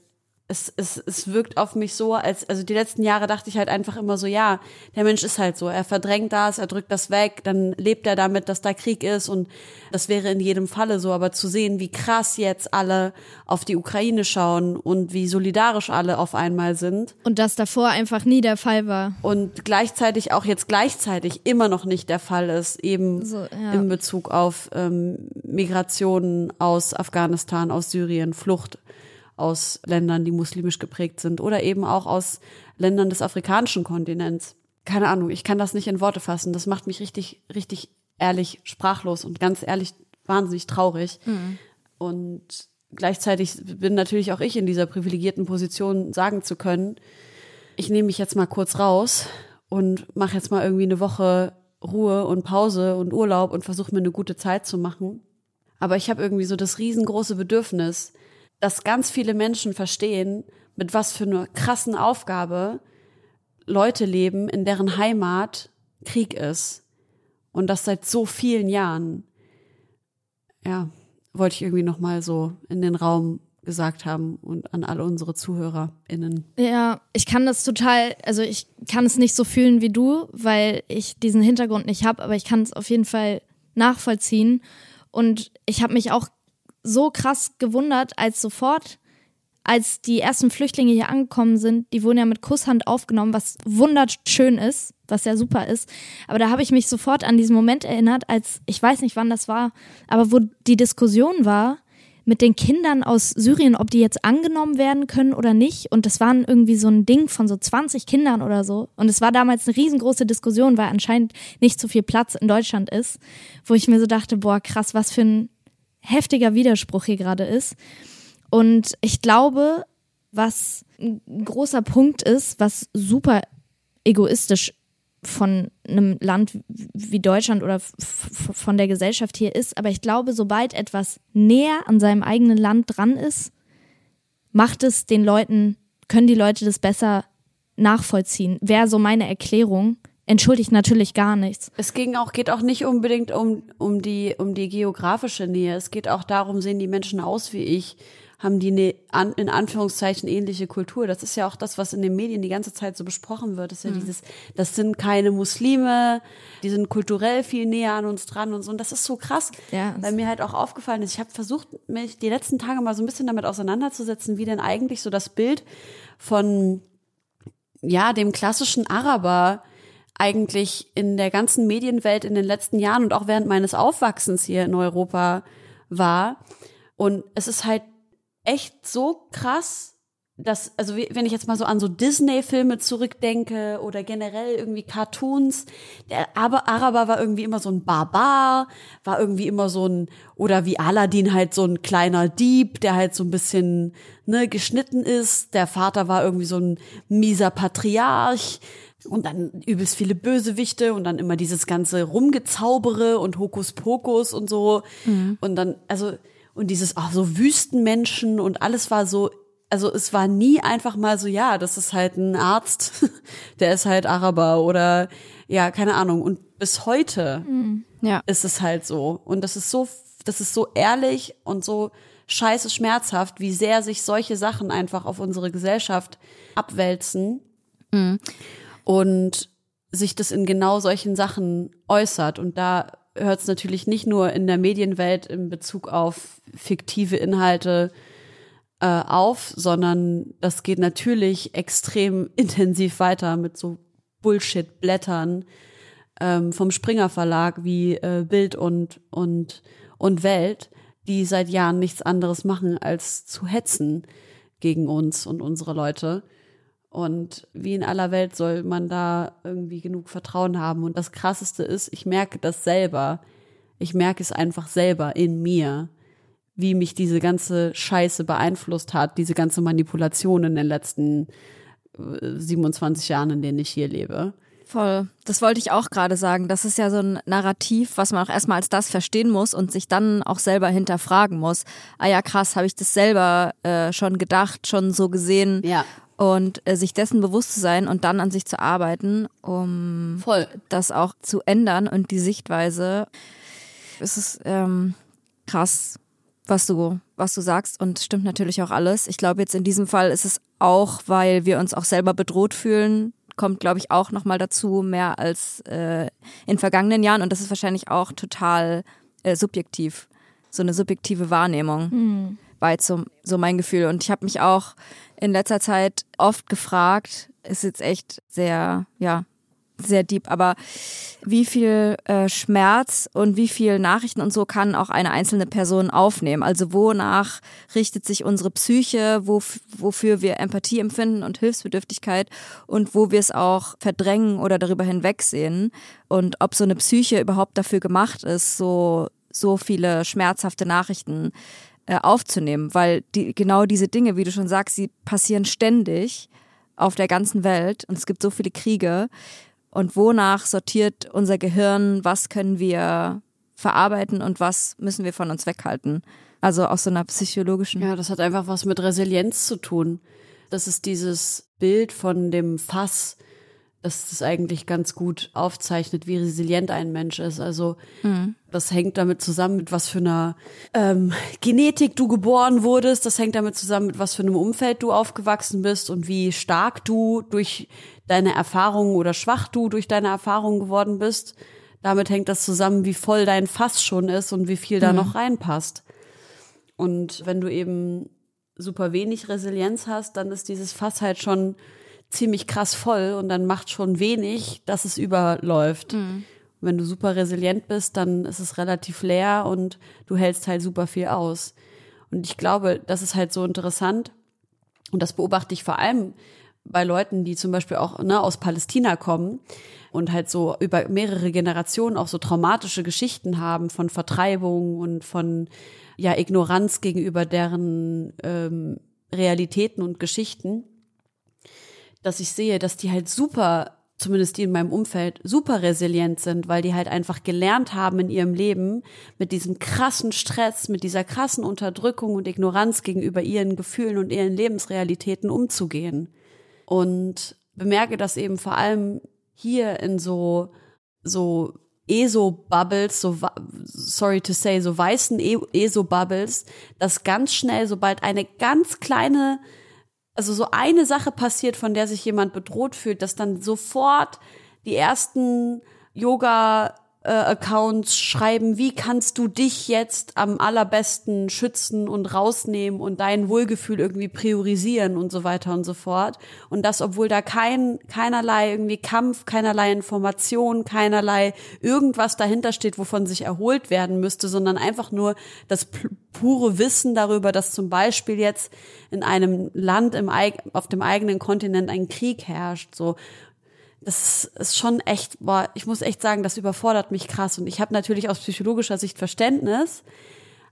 es, es, es wirkt auf mich so, als, also die letzten Jahre dachte ich halt einfach immer so, ja, der Mensch ist halt so, er verdrängt das, er drückt das weg, dann lebt er damit, dass da Krieg ist und das wäre in jedem Falle so, aber zu sehen, wie krass jetzt alle auf die Ukraine schauen und wie solidarisch alle auf einmal sind. Und das davor einfach nie der Fall war. Und gleichzeitig auch jetzt gleichzeitig immer noch nicht der Fall ist, eben so, ja. in Bezug auf ähm, Migrationen aus Afghanistan, aus Syrien, Flucht aus Ländern, die muslimisch geprägt sind oder eben auch aus Ländern des afrikanischen Kontinents. Keine Ahnung, ich kann das nicht in Worte fassen. Das macht mich richtig, richtig ehrlich sprachlos und ganz ehrlich wahnsinnig traurig. Mhm. Und gleichzeitig bin natürlich auch ich in dieser privilegierten Position, sagen zu können, ich nehme mich jetzt mal kurz raus und mache jetzt mal irgendwie eine Woche Ruhe und Pause und Urlaub und versuche mir eine gute Zeit zu machen. Aber ich habe irgendwie so das riesengroße Bedürfnis, dass ganz viele Menschen verstehen, mit was für einer krassen Aufgabe Leute leben, in deren Heimat Krieg ist. Und das seit so vielen Jahren. Ja, wollte ich irgendwie nochmal so in den Raum gesagt haben und an alle unsere ZuhörerInnen. Ja, ich kann das total, also ich kann es nicht so fühlen wie du, weil ich diesen Hintergrund nicht habe, aber ich kann es auf jeden Fall nachvollziehen. Und ich habe mich auch so krass gewundert, als sofort, als die ersten Flüchtlinge hier angekommen sind, die wurden ja mit Kusshand aufgenommen, was wunderschön ist, was ja super ist. Aber da habe ich mich sofort an diesen Moment erinnert, als ich weiß nicht, wann das war, aber wo die Diskussion war mit den Kindern aus Syrien, ob die jetzt angenommen werden können oder nicht. Und das waren irgendwie so ein Ding von so 20 Kindern oder so. Und es war damals eine riesengroße Diskussion, weil anscheinend nicht so viel Platz in Deutschland ist, wo ich mir so dachte, boah, krass, was für ein heftiger Widerspruch hier gerade ist. Und ich glaube, was ein großer Punkt ist, was super egoistisch von einem Land wie Deutschland oder von der Gesellschaft hier ist. Aber ich glaube, sobald etwas näher an seinem eigenen Land dran ist, macht es den Leuten, können die Leute das besser nachvollziehen. Wäre so meine Erklärung entschuldigt natürlich gar nichts. Es ging auch, geht auch nicht unbedingt um, um die, um die geografische Nähe. Es geht auch darum, sehen die Menschen aus wie ich? Haben die eine, an, in Anführungszeichen ähnliche Kultur? Das ist ja auch das, was in den Medien die ganze Zeit so besprochen wird. Das ist ja mhm. dieses, das sind keine Muslime, die sind kulturell viel näher an uns dran und so. Und das ist so krass, ja. weil mir halt auch aufgefallen ist, ich habe versucht, mich die letzten Tage mal so ein bisschen damit auseinanderzusetzen, wie denn eigentlich so das Bild von ja, dem klassischen Araber eigentlich in der ganzen Medienwelt in den letzten Jahren und auch während meines Aufwachsens hier in Europa war. Und es ist halt echt so krass, dass, also wenn ich jetzt mal so an so Disney-Filme zurückdenke oder generell irgendwie Cartoons, der Araber war irgendwie immer so ein Barbar, war irgendwie immer so ein, oder wie Aladdin halt so ein kleiner Dieb, der halt so ein bisschen, ne, geschnitten ist. Der Vater war irgendwie so ein mieser Patriarch und dann übelst viele Bösewichte und dann immer dieses ganze Rumgezaubere und Hokuspokus und so. Mhm. Und dann, also, und dieses, ach, so Wüstenmenschen und alles war so, also es war nie einfach mal so, ja, das ist halt ein Arzt, <laughs> der ist halt Araber oder ja, keine Ahnung. Und bis heute mhm. ja. ist es halt so. Und das ist so, das ist so ehrlich und so scheiße schmerzhaft, wie sehr sich solche Sachen einfach auf unsere Gesellschaft abwälzen. Mhm und sich das in genau solchen Sachen äußert. Und da hört es natürlich nicht nur in der Medienwelt in Bezug auf fiktive Inhalte äh, auf, sondern das geht natürlich extrem <laughs> intensiv weiter mit so Bullshit-Blättern ähm, vom Springer Verlag wie äh, Bild und, und, und Welt, die seit Jahren nichts anderes machen, als zu hetzen gegen uns und unsere Leute. Und wie in aller Welt soll man da irgendwie genug Vertrauen haben. Und das Krasseste ist, ich merke das selber. Ich merke es einfach selber in mir, wie mich diese ganze Scheiße beeinflusst hat, diese ganze Manipulation in den letzten 27 äh, Jahren, in denen ich hier lebe. Voll. Das wollte ich auch gerade sagen. Das ist ja so ein Narrativ, was man auch erstmal als das verstehen muss und sich dann auch selber hinterfragen muss. Ah ja, krass, habe ich das selber äh, schon gedacht, schon so gesehen. Ja und äh, sich dessen bewusst zu sein und dann an sich zu arbeiten, um Voll. das auch zu ändern und die Sichtweise. Es ist ähm, krass, was du, was du sagst und stimmt natürlich auch alles. Ich glaube, jetzt in diesem Fall ist es auch, weil wir uns auch selber bedroht fühlen, kommt, glaube ich, auch nochmal dazu, mehr als äh, in vergangenen Jahren. Und das ist wahrscheinlich auch total äh, subjektiv, so eine subjektive Wahrnehmung. Mhm. War jetzt so, so mein Gefühl. Und ich habe mich auch in letzter Zeit oft gefragt, ist jetzt echt sehr, ja, sehr deep, aber wie viel äh, Schmerz und wie viel Nachrichten und so kann auch eine einzelne Person aufnehmen? Also wonach richtet sich unsere Psyche, wo, wofür wir Empathie empfinden und Hilfsbedürftigkeit und wo wir es auch verdrängen oder darüber hinwegsehen und ob so eine Psyche überhaupt dafür gemacht ist, so, so viele schmerzhafte Nachrichten äh, aufzunehmen, weil die, genau diese Dinge, wie du schon sagst, sie passieren ständig auf der ganzen Welt und es gibt so viele Kriege und wonach sortiert unser Gehirn, was können wir verarbeiten und was müssen wir von uns weghalten. Also aus so einer psychologischen. Ja, das hat einfach was mit Resilienz zu tun. Das ist dieses Bild von dem Fass, das das eigentlich ganz gut aufzeichnet, wie resilient ein Mensch ist. Also mhm. das hängt damit zusammen, mit was für einer ähm, Genetik du geboren wurdest. Das hängt damit zusammen, mit was für einem Umfeld du aufgewachsen bist und wie stark du durch deine Erfahrungen oder schwach du durch deine Erfahrungen geworden bist. Damit hängt das zusammen, wie voll dein Fass schon ist und wie viel da mhm. noch reinpasst. Und wenn du eben super wenig Resilienz hast, dann ist dieses Fass halt schon ziemlich krass voll und dann macht schon wenig, dass es überläuft. Mhm. Wenn du super resilient bist, dann ist es relativ leer und du hältst halt super viel aus. Und ich glaube, das ist halt so interessant. Und das beobachte ich vor allem bei Leuten, die zum Beispiel auch ne, aus Palästina kommen und halt so über mehrere Generationen auch so traumatische Geschichten haben von Vertreibung und von ja Ignoranz gegenüber deren ähm, Realitäten und Geschichten, dass ich sehe, dass die halt super zumindest die in meinem Umfeld, super resilient sind, weil die halt einfach gelernt haben in ihrem Leben, mit diesem krassen Stress, mit dieser krassen Unterdrückung und Ignoranz gegenüber ihren Gefühlen und ihren Lebensrealitäten umzugehen. Und bemerke das eben vor allem hier in so so ESO-Bubbles, so sorry to say, so weißen e-, ESO-Bubbles, dass ganz schnell, sobald eine ganz kleine, also so eine Sache passiert, von der sich jemand bedroht fühlt, dass dann sofort die ersten Yoga äh, Accounts schreiben, wie kannst du dich jetzt am allerbesten schützen und rausnehmen und dein Wohlgefühl irgendwie priorisieren und so weiter und so fort. Und das, obwohl da kein, keinerlei irgendwie Kampf, keinerlei Information, keinerlei irgendwas dahinter steht, wovon sich erholt werden müsste, sondern einfach nur das pure Wissen darüber, dass zum Beispiel jetzt in einem Land im, auf dem eigenen Kontinent ein Krieg herrscht, so das ist schon echt, boah, ich muss echt sagen, das überfordert mich krass. Und ich habe natürlich aus psychologischer Sicht Verständnis,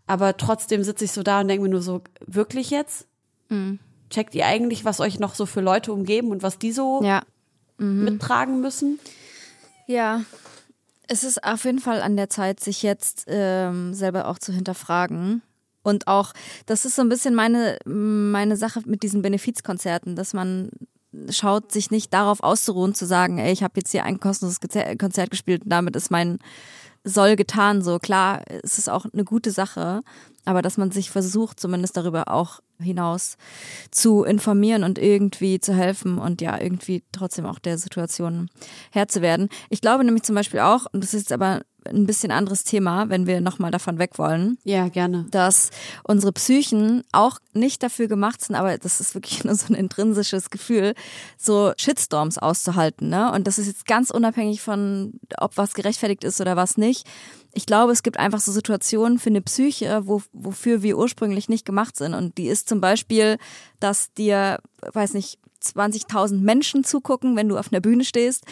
aber trotzdem sitze ich so da und denke mir nur so, wirklich jetzt? Mhm. Checkt ihr eigentlich, was euch noch so für Leute umgeben und was die so ja. mhm. mittragen müssen? Ja, es ist auf jeden Fall an der Zeit, sich jetzt ähm, selber auch zu hinterfragen. Und auch, das ist so ein bisschen meine, meine Sache mit diesen Benefizkonzerten, dass man schaut, sich nicht darauf auszuruhen, zu sagen, ey, ich habe jetzt hier ein kostenloses Konzert gespielt und damit ist mein Soll getan. So klar, es ist auch eine gute Sache, aber dass man sich versucht, zumindest darüber auch hinaus zu informieren und irgendwie zu helfen und ja, irgendwie trotzdem auch der Situation Herr zu werden. Ich glaube nämlich zum Beispiel auch, und das ist aber ein bisschen anderes Thema, wenn wir nochmal davon weg wollen. Ja, gerne. Dass unsere Psychen auch nicht dafür gemacht sind, aber das ist wirklich <laughs> nur so ein intrinsisches Gefühl, so Shitstorms auszuhalten. Ne? Und das ist jetzt ganz unabhängig von, ob was gerechtfertigt ist oder was nicht. Ich glaube, es gibt einfach so Situationen für eine Psyche, wo, wofür wir ursprünglich nicht gemacht sind. Und die ist zum Beispiel, dass dir, weiß nicht, 20.000 Menschen zugucken, wenn du auf einer Bühne stehst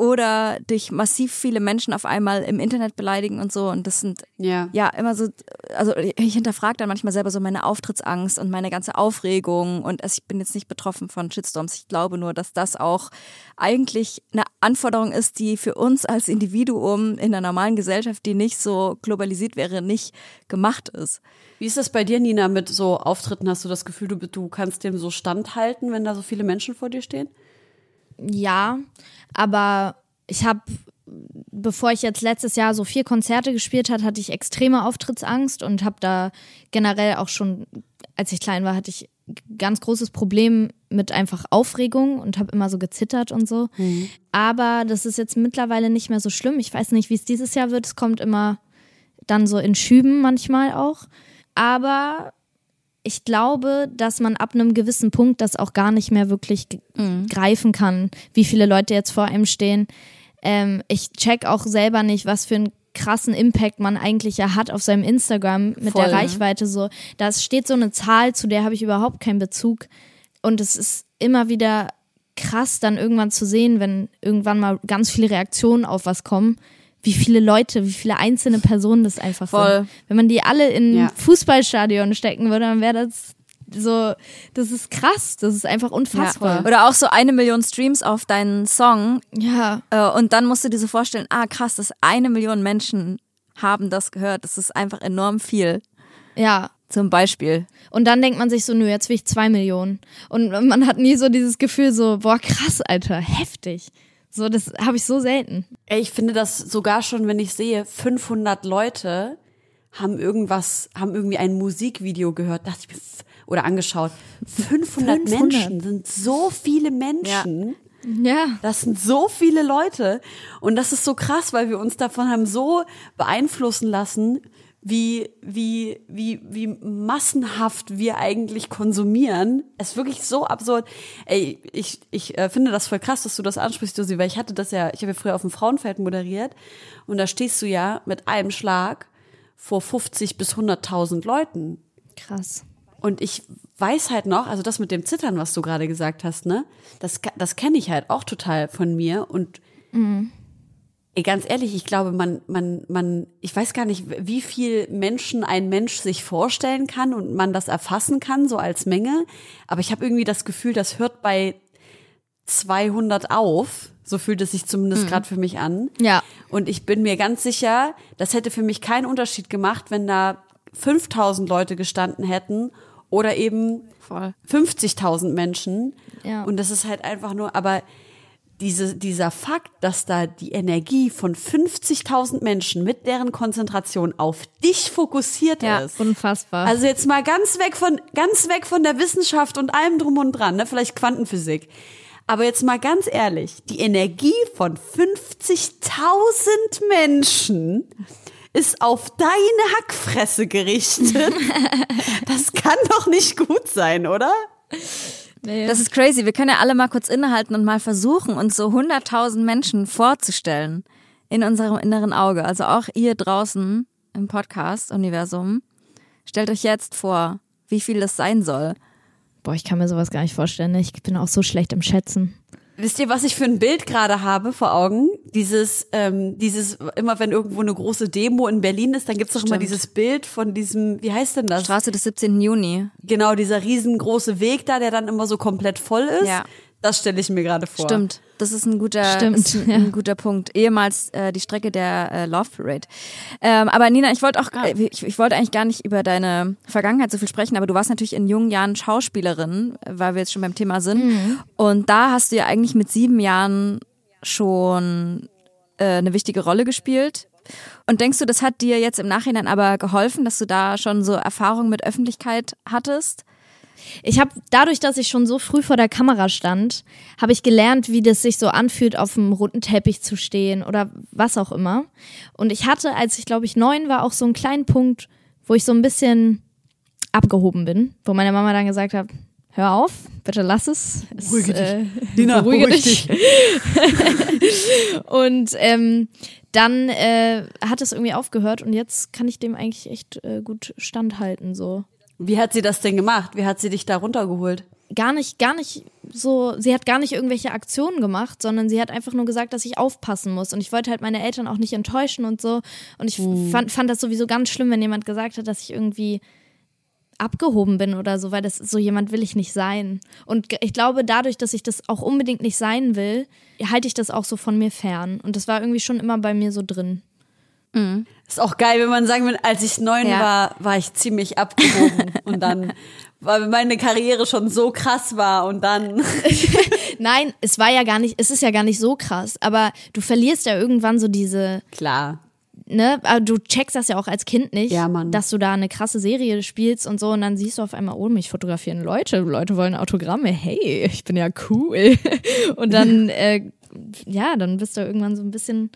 oder dich massiv viele Menschen auf einmal im Internet beleidigen und so und das sind ja, ja immer so also ich hinterfrage dann manchmal selber so meine Auftrittsangst und meine ganze Aufregung und also ich bin jetzt nicht betroffen von Shitstorms, ich glaube nur, dass das auch eigentlich eine Anforderung ist, die für uns als Individuum in einer normalen Gesellschaft, die nicht so globalisiert wäre, nicht gemacht ist. Wie ist das bei dir, Nina, mit so Auftritten? Hast du das Gefühl, du, du kannst dem so standhalten, wenn da so viele Menschen vor dir stehen? Ja, aber ich habe bevor ich jetzt letztes Jahr so vier Konzerte gespielt hat, hatte ich extreme Auftrittsangst und habe da generell auch schon, als ich klein war, hatte ich ganz großes Problem mit einfach Aufregung und habe immer so gezittert und so. Mhm. Aber das ist jetzt mittlerweile nicht mehr so schlimm. Ich weiß nicht, wie es dieses Jahr wird. Es kommt immer dann so in Schüben manchmal auch. Aber ich glaube, dass man ab einem gewissen Punkt das auch gar nicht mehr wirklich mhm. greifen kann, wie viele Leute jetzt vor einem stehen. Ähm, ich check auch selber nicht, was für einen krassen Impact man eigentlich ja hat auf seinem Instagram mit Voll. der Reichweite so. Da steht so eine Zahl, zu der habe ich überhaupt keinen Bezug. Und es ist immer wieder krass, dann irgendwann zu sehen, wenn irgendwann mal ganz viele Reaktionen auf was kommen wie viele Leute, wie viele einzelne Personen das einfach Voll. sind. Wenn man die alle in ja. Fußballstadion stecken würde, dann wäre das so, das ist krass, das ist einfach unfassbar. Ja. Oder auch so eine Million Streams auf deinen Song. Ja. Äh, und dann musst du dir so vorstellen, ah krass, dass eine Million Menschen haben das gehört. Das ist einfach enorm viel. Ja. Zum Beispiel. Und dann denkt man sich so, nö, jetzt will ich zwei Millionen. Und man hat nie so dieses Gefühl so, boah, krass, Alter, heftig. So, das habe ich so selten. Ey, ich finde das sogar schon, wenn ich sehe, 500 Leute haben irgendwas, haben irgendwie ein Musikvideo gehört, dachte ich mir, oder angeschaut. 500, 500. Menschen sind so viele Menschen. Ja. ja. Das sind so viele Leute. Und das ist so krass, weil wir uns davon haben so beeinflussen lassen, wie, wie, wie, wie massenhaft wir eigentlich konsumieren. Es ist wirklich so absurd. Ey, ich, ich äh, finde das voll krass, dass du das ansprichst, Josi, weil ich hatte das ja, ich habe ja früher auf dem Frauenfeld moderiert und da stehst du ja mit einem Schlag vor 50 bis 100.000 Leuten. Krass. Und ich weiß halt noch, also das mit dem Zittern, was du gerade gesagt hast, ne, das, das kenne ich halt auch total von mir und mhm ganz ehrlich, ich glaube, man, man, man, ich weiß gar nicht, wie viel Menschen ein Mensch sich vorstellen kann und man das erfassen kann, so als Menge. Aber ich habe irgendwie das Gefühl, das hört bei 200 auf. So fühlt es sich zumindest mhm. gerade für mich an. Ja. Und ich bin mir ganz sicher, das hätte für mich keinen Unterschied gemacht, wenn da 5000 Leute gestanden hätten oder eben 50.000 Menschen. Ja. Und das ist halt einfach nur, aber diese, dieser Fakt, dass da die Energie von 50.000 Menschen mit deren Konzentration auf dich fokussiert ja, ist. Unfassbar. Also jetzt mal ganz weg von, ganz weg von der Wissenschaft und allem drum und dran, ne? vielleicht Quantenphysik. Aber jetzt mal ganz ehrlich, die Energie von 50.000 Menschen ist auf deine Hackfresse gerichtet. <laughs> das kann doch nicht gut sein, oder? Nee. Das ist crazy. Wir können ja alle mal kurz innehalten und mal versuchen, uns so 100.000 Menschen vorzustellen in unserem inneren Auge. Also auch ihr draußen im Podcast-Universum. Stellt euch jetzt vor, wie viel das sein soll. Boah, ich kann mir sowas gar nicht vorstellen. Ich bin auch so schlecht im Schätzen. Wisst ihr, was ich für ein Bild gerade habe vor Augen? Dieses, ähm, dieses, immer wenn irgendwo eine große Demo in Berlin ist, dann gibt's doch immer dieses Bild von diesem, wie heißt denn das? Straße des 17. Juni. Genau, dieser riesengroße Weg da, der dann immer so komplett voll ist. Ja. Das stelle ich mir gerade vor. Stimmt, das ist ein guter, Stimmt, ist ein, <laughs> ja. ein guter Punkt. Ehemals äh, die Strecke der äh, Love Parade. Ähm, aber Nina, ich wollte auch, äh, ich, ich wollte eigentlich gar nicht über deine Vergangenheit so viel sprechen, aber du warst natürlich in jungen Jahren Schauspielerin, weil wir jetzt schon beim Thema sind. Mhm. Und da hast du ja eigentlich mit sieben Jahren schon äh, eine wichtige Rolle gespielt. Und denkst du, das hat dir jetzt im Nachhinein aber geholfen, dass du da schon so Erfahrung mit Öffentlichkeit hattest? Ich habe dadurch, dass ich schon so früh vor der Kamera stand, habe ich gelernt, wie das sich so anfühlt, auf dem roten Teppich zu stehen oder was auch immer. Und ich hatte, als ich glaube ich neun war, auch so einen kleinen Punkt, wo ich so ein bisschen abgehoben bin, wo meine Mama dann gesagt hat, hör auf, bitte lass es. Beruhige dich. Äh, Dina, beruhige dich. dich. <laughs> und ähm, dann äh, hat es irgendwie aufgehört und jetzt kann ich dem eigentlich echt äh, gut standhalten so. Wie hat sie das denn gemacht? Wie hat sie dich da runtergeholt? Gar nicht, gar nicht so, sie hat gar nicht irgendwelche Aktionen gemacht, sondern sie hat einfach nur gesagt, dass ich aufpassen muss. Und ich wollte halt meine Eltern auch nicht enttäuschen und so. Und ich hm. fand, fand das sowieso ganz schlimm, wenn jemand gesagt hat, dass ich irgendwie abgehoben bin oder so, weil das so jemand will ich nicht sein. Und ich glaube, dadurch, dass ich das auch unbedingt nicht sein will, halte ich das auch so von mir fern. Und das war irgendwie schon immer bei mir so drin. Mhm. Ist auch geil, wenn man sagen will, als ich neun ja. war, war ich ziemlich abgehoben <laughs> und dann weil meine Karriere schon so krass war und dann. <laughs> Nein, es war ja gar nicht, es ist ja gar nicht so krass, aber du verlierst ja irgendwann so diese. Klar. Ne, aber du checkst das ja auch als Kind nicht, ja, dass du da eine krasse Serie spielst und so und dann siehst du auf einmal, oh, mich fotografieren Leute, Leute wollen Autogramme, hey, ich bin ja cool. <laughs> Und dann, äh, ja, dann bist du irgendwann so ein bisschen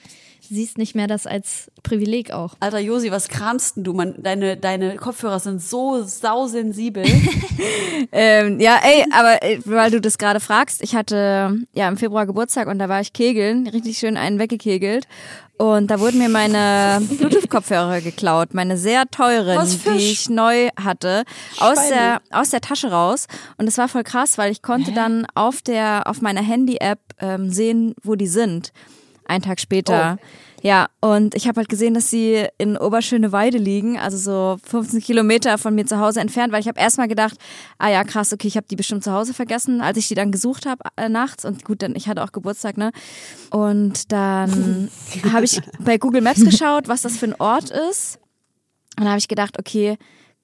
siehst nicht mehr das als Privileg auch. Alter Josi, was kramst denn du? Man, deine, deine Kopfhörer sind so sausensibel. <laughs> ähm, ja, ey, aber äh, weil du das gerade fragst, ich hatte ja im Februar Geburtstag und da war ich kegeln, richtig schön einen weggekegelt. Und da wurden mir meine Bluetooth-Kopfhörer geklaut, meine sehr teuren, die ich neu hatte, aus der, aus der Tasche raus. Und es war voll krass, weil ich konnte Hä? dann auf der, auf meiner Handy-App ähm, sehen, wo die sind einen Tag später. Oh. Ja, und ich habe halt gesehen, dass sie in Oberschöneweide liegen, also so 15 Kilometer von mir zu Hause entfernt, weil ich habe erstmal gedacht, ah ja, krass, okay, ich habe die bestimmt zu Hause vergessen, als ich die dann gesucht habe äh, nachts. Und gut, dann ich hatte auch Geburtstag, ne? Und dann <laughs> habe ich bei Google Maps geschaut, was das für ein Ort ist. Und dann habe ich gedacht, okay,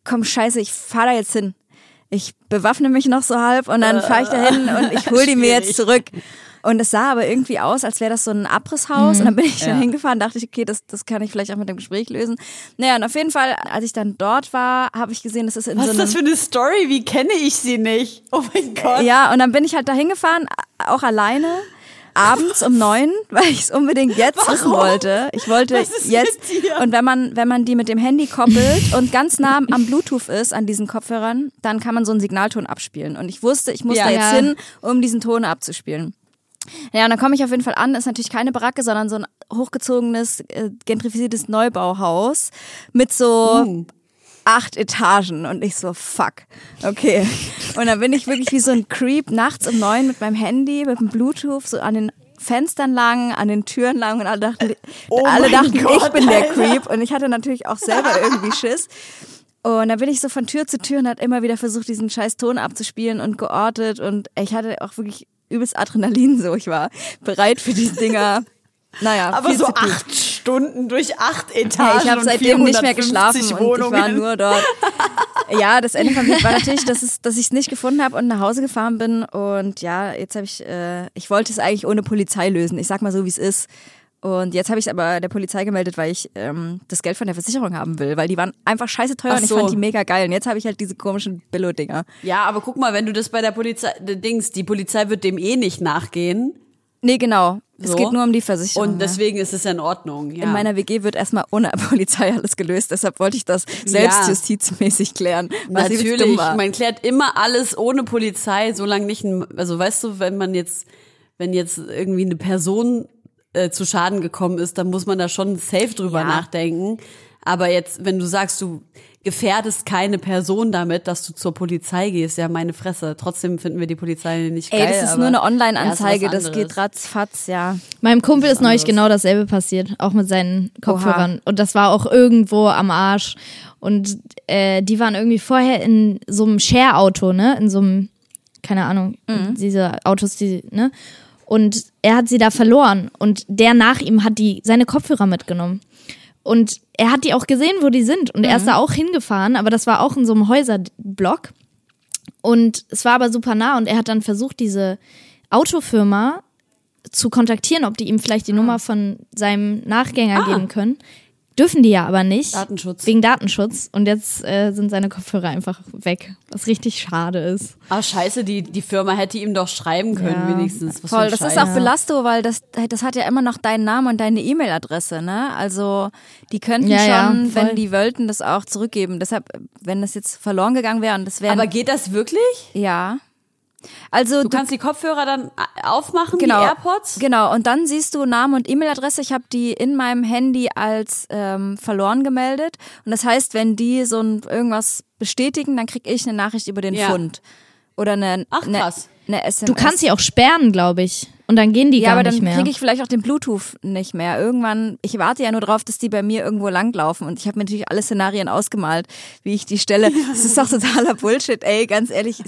komm, scheiße, ich fahre da jetzt hin. Ich bewaffne mich noch so halb und dann fahre ich da hin und ich hole die mir jetzt zurück. Und es sah aber irgendwie aus, als wäre das so ein Abrisshaus. Mhm. Und dann bin ich ja. da hingefahren, dachte ich, okay, das, das kann ich vielleicht auch mit dem Gespräch lösen. Naja, und auf jeden Fall, als ich dann dort war, habe ich gesehen, das ist in Was so einem... Was ist das für eine Story? Wie kenne ich sie nicht? Oh mein Gott. Ja, und dann bin ich halt da hingefahren, auch alleine abends um neun, <laughs> weil ich es unbedingt jetzt Warum? wissen wollte. Ich wollte jetzt. Und wenn man, wenn man die mit dem Handy koppelt und ganz nah am Bluetooth ist, an diesen Kopfhörern, dann kann man so einen Signalton abspielen. Und ich wusste, ich muss ja, da jetzt ja. hin, um diesen Ton abzuspielen. Ja, und dann komme ich auf jeden Fall an. Ist natürlich keine Baracke, sondern so ein hochgezogenes, äh, gentrifiziertes Neubauhaus mit so uh. acht Etagen. Und ich so, fuck. Okay. Und dann bin ich wirklich wie so ein Creep nachts um neun mit meinem Handy, mit dem Bluetooth, so an den Fenstern lang, an den Türen lang und alle dachten, oh alle dachten Gott, ich bin der Creep. Und ich hatte natürlich auch selber irgendwie Schiss. Und dann bin ich so von Tür zu Tür und hat immer wieder versucht, diesen scheiß Ton abzuspielen und geortet. Und ich hatte auch wirklich übelst Adrenalin so. Ich war bereit für diese Dinger. Naja, aber so acht Stunden durch acht Etagen. Ja, ich habe seitdem nicht mehr geschlafen Wohnungen. und ich war nur dort. ja, das Ende vom Lied war natürlich, dass, es, dass ich es nicht gefunden habe und nach Hause gefahren bin. Und ja, jetzt habe ich, äh, ich wollte es eigentlich ohne Polizei lösen. Ich sag mal so, wie es ist. Und jetzt habe ich es aber der Polizei gemeldet, weil ich ähm, das Geld von der Versicherung haben will, weil die waren einfach scheiße teuer so. und ich fand die mega geil. Und jetzt habe ich halt diese komischen Billo-Dinger. Ja, aber guck mal, wenn du das bei der Polizei, Dings, die Polizei wird dem eh nicht nachgehen. Nee, genau. So. Es geht nur um die Versicherung. Und deswegen ja. ist es in Ordnung. Ja. In meiner WG wird erstmal ohne <laughs> Polizei alles gelöst. Deshalb wollte ich das selbstjustizmäßig klären. Natürlich, man klärt immer alles ohne Polizei, solange nicht, ein, also weißt du, wenn man jetzt, wenn jetzt irgendwie eine Person äh, zu Schaden gekommen ist, dann muss man da schon safe drüber ja. nachdenken. Aber jetzt, wenn du sagst, du gefährdest keine Person damit, dass du zur Polizei gehst, ja, meine Fresse. Trotzdem finden wir die Polizei nicht geil. Ey, das ist nur eine Online-Anzeige, ja, das geht ratzfatz, ja. Meinem Kumpel ist neulich genau dasselbe passiert, auch mit seinen Kopfhörern. Oha. Und das war auch irgendwo am Arsch. Und äh, die waren irgendwie vorher in so einem Share-Auto, ne? In so einem, keine Ahnung, mhm. diese Autos, die, ne? Und er hat sie da verloren und der nach ihm hat die seine Kopfhörer mitgenommen. Und er hat die auch gesehen, wo die sind. Und mhm. er ist mhm. da auch hingefahren, aber das war auch in so einem Häuserblock. Und es war aber super nah und er hat dann versucht, diese Autofirma zu kontaktieren, ob die ihm vielleicht die ah. Nummer von seinem Nachgänger ah. geben können. Dürfen die ja aber nicht. Datenschutz. Wegen Datenschutz. Und jetzt äh, sind seine Kopfhörer einfach weg. Was richtig schade ist. Ah, scheiße, die, die Firma hätte ihm doch schreiben können, ja. wenigstens. Was Voll, das ist auch Belasto, weil das, das hat ja immer noch deinen Namen und deine E-Mail-Adresse, ne? Also die könnten ja, schon, ja, wenn die wollten, das auch zurückgeben. Deshalb, wenn das jetzt verloren gegangen wäre und das wäre. Aber geht das wirklich? Ja. Also du, du kannst die Kopfhörer dann aufmachen, genau, die AirPods. Genau, und dann siehst du Name und E-Mail-Adresse. Ich habe die in meinem Handy als ähm, verloren gemeldet. Und das heißt, wenn die so ein, irgendwas bestätigen, dann krieg ich eine Nachricht über den ja. Fund. Oder eine, Ach, krass. Eine, eine SMS. Du kannst sie auch sperren, glaube ich. Und dann gehen die ja, gar nicht mehr. Ja, aber dann kriege ich vielleicht auch den Bluetooth nicht mehr. Irgendwann, ich warte ja nur drauf, dass die bei mir irgendwo langlaufen. Und ich habe mir natürlich alle Szenarien ausgemalt, wie ich die stelle. Das ist doch totaler Bullshit, ey, ganz ehrlich.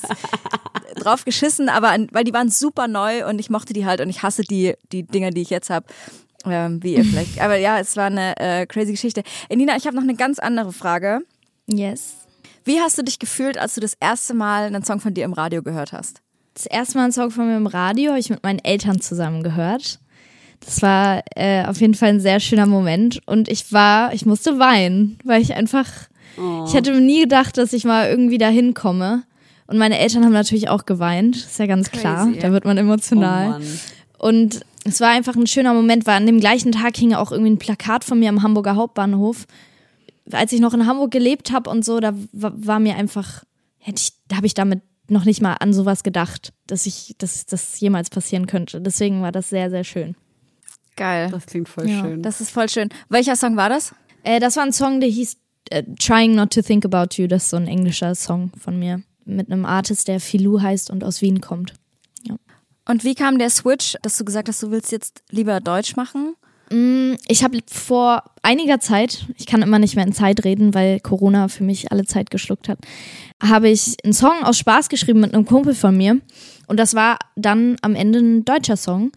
drauf geschissen, aber weil die waren super neu und ich mochte die halt und ich hasse die, die Dinger, die ich jetzt habe. Ähm, wie ihr vielleicht. Aber ja, es war eine äh, crazy Geschichte. Nina, ich habe noch eine ganz andere Frage. Yes. Wie hast du dich gefühlt, als du das erste Mal einen Song von dir im Radio gehört hast? Das erste Mal einen Song von mir im Radio habe ich mit meinen Eltern zusammen gehört. Das war äh, auf jeden Fall ein sehr schöner Moment und ich war, ich musste weinen, weil ich einfach, oh. ich hätte nie gedacht, dass ich mal irgendwie da hinkomme. Und meine Eltern haben natürlich auch geweint, ist ja ganz Crazy, klar, da wird man emotional. Oh und es war einfach ein schöner Moment, weil an dem gleichen Tag hing auch irgendwie ein Plakat von mir am Hamburger Hauptbahnhof. Als ich noch in Hamburg gelebt habe und so, da war mir einfach, hätte ich, da habe ich damit noch nicht mal an sowas gedacht, dass ich, dass das jemals passieren könnte. Deswegen war das sehr, sehr schön. Geil. Das klingt voll ja. schön. Das ist voll schön. Welcher Song war das? Äh, das war ein Song, der hieß äh, Trying Not to Think About You. Das ist so ein englischer Song von mir. Mit einem Artist, der Filou heißt und aus Wien kommt. Ja. Und wie kam der Switch, dass du gesagt hast, du willst jetzt lieber Deutsch machen? Mm, ich habe vor einiger Zeit, ich kann immer nicht mehr in Zeit reden, weil Corona für mich alle Zeit geschluckt hat, habe ich einen Song aus Spaß geschrieben mit einem Kumpel von mir. Und das war dann am Ende ein deutscher Song.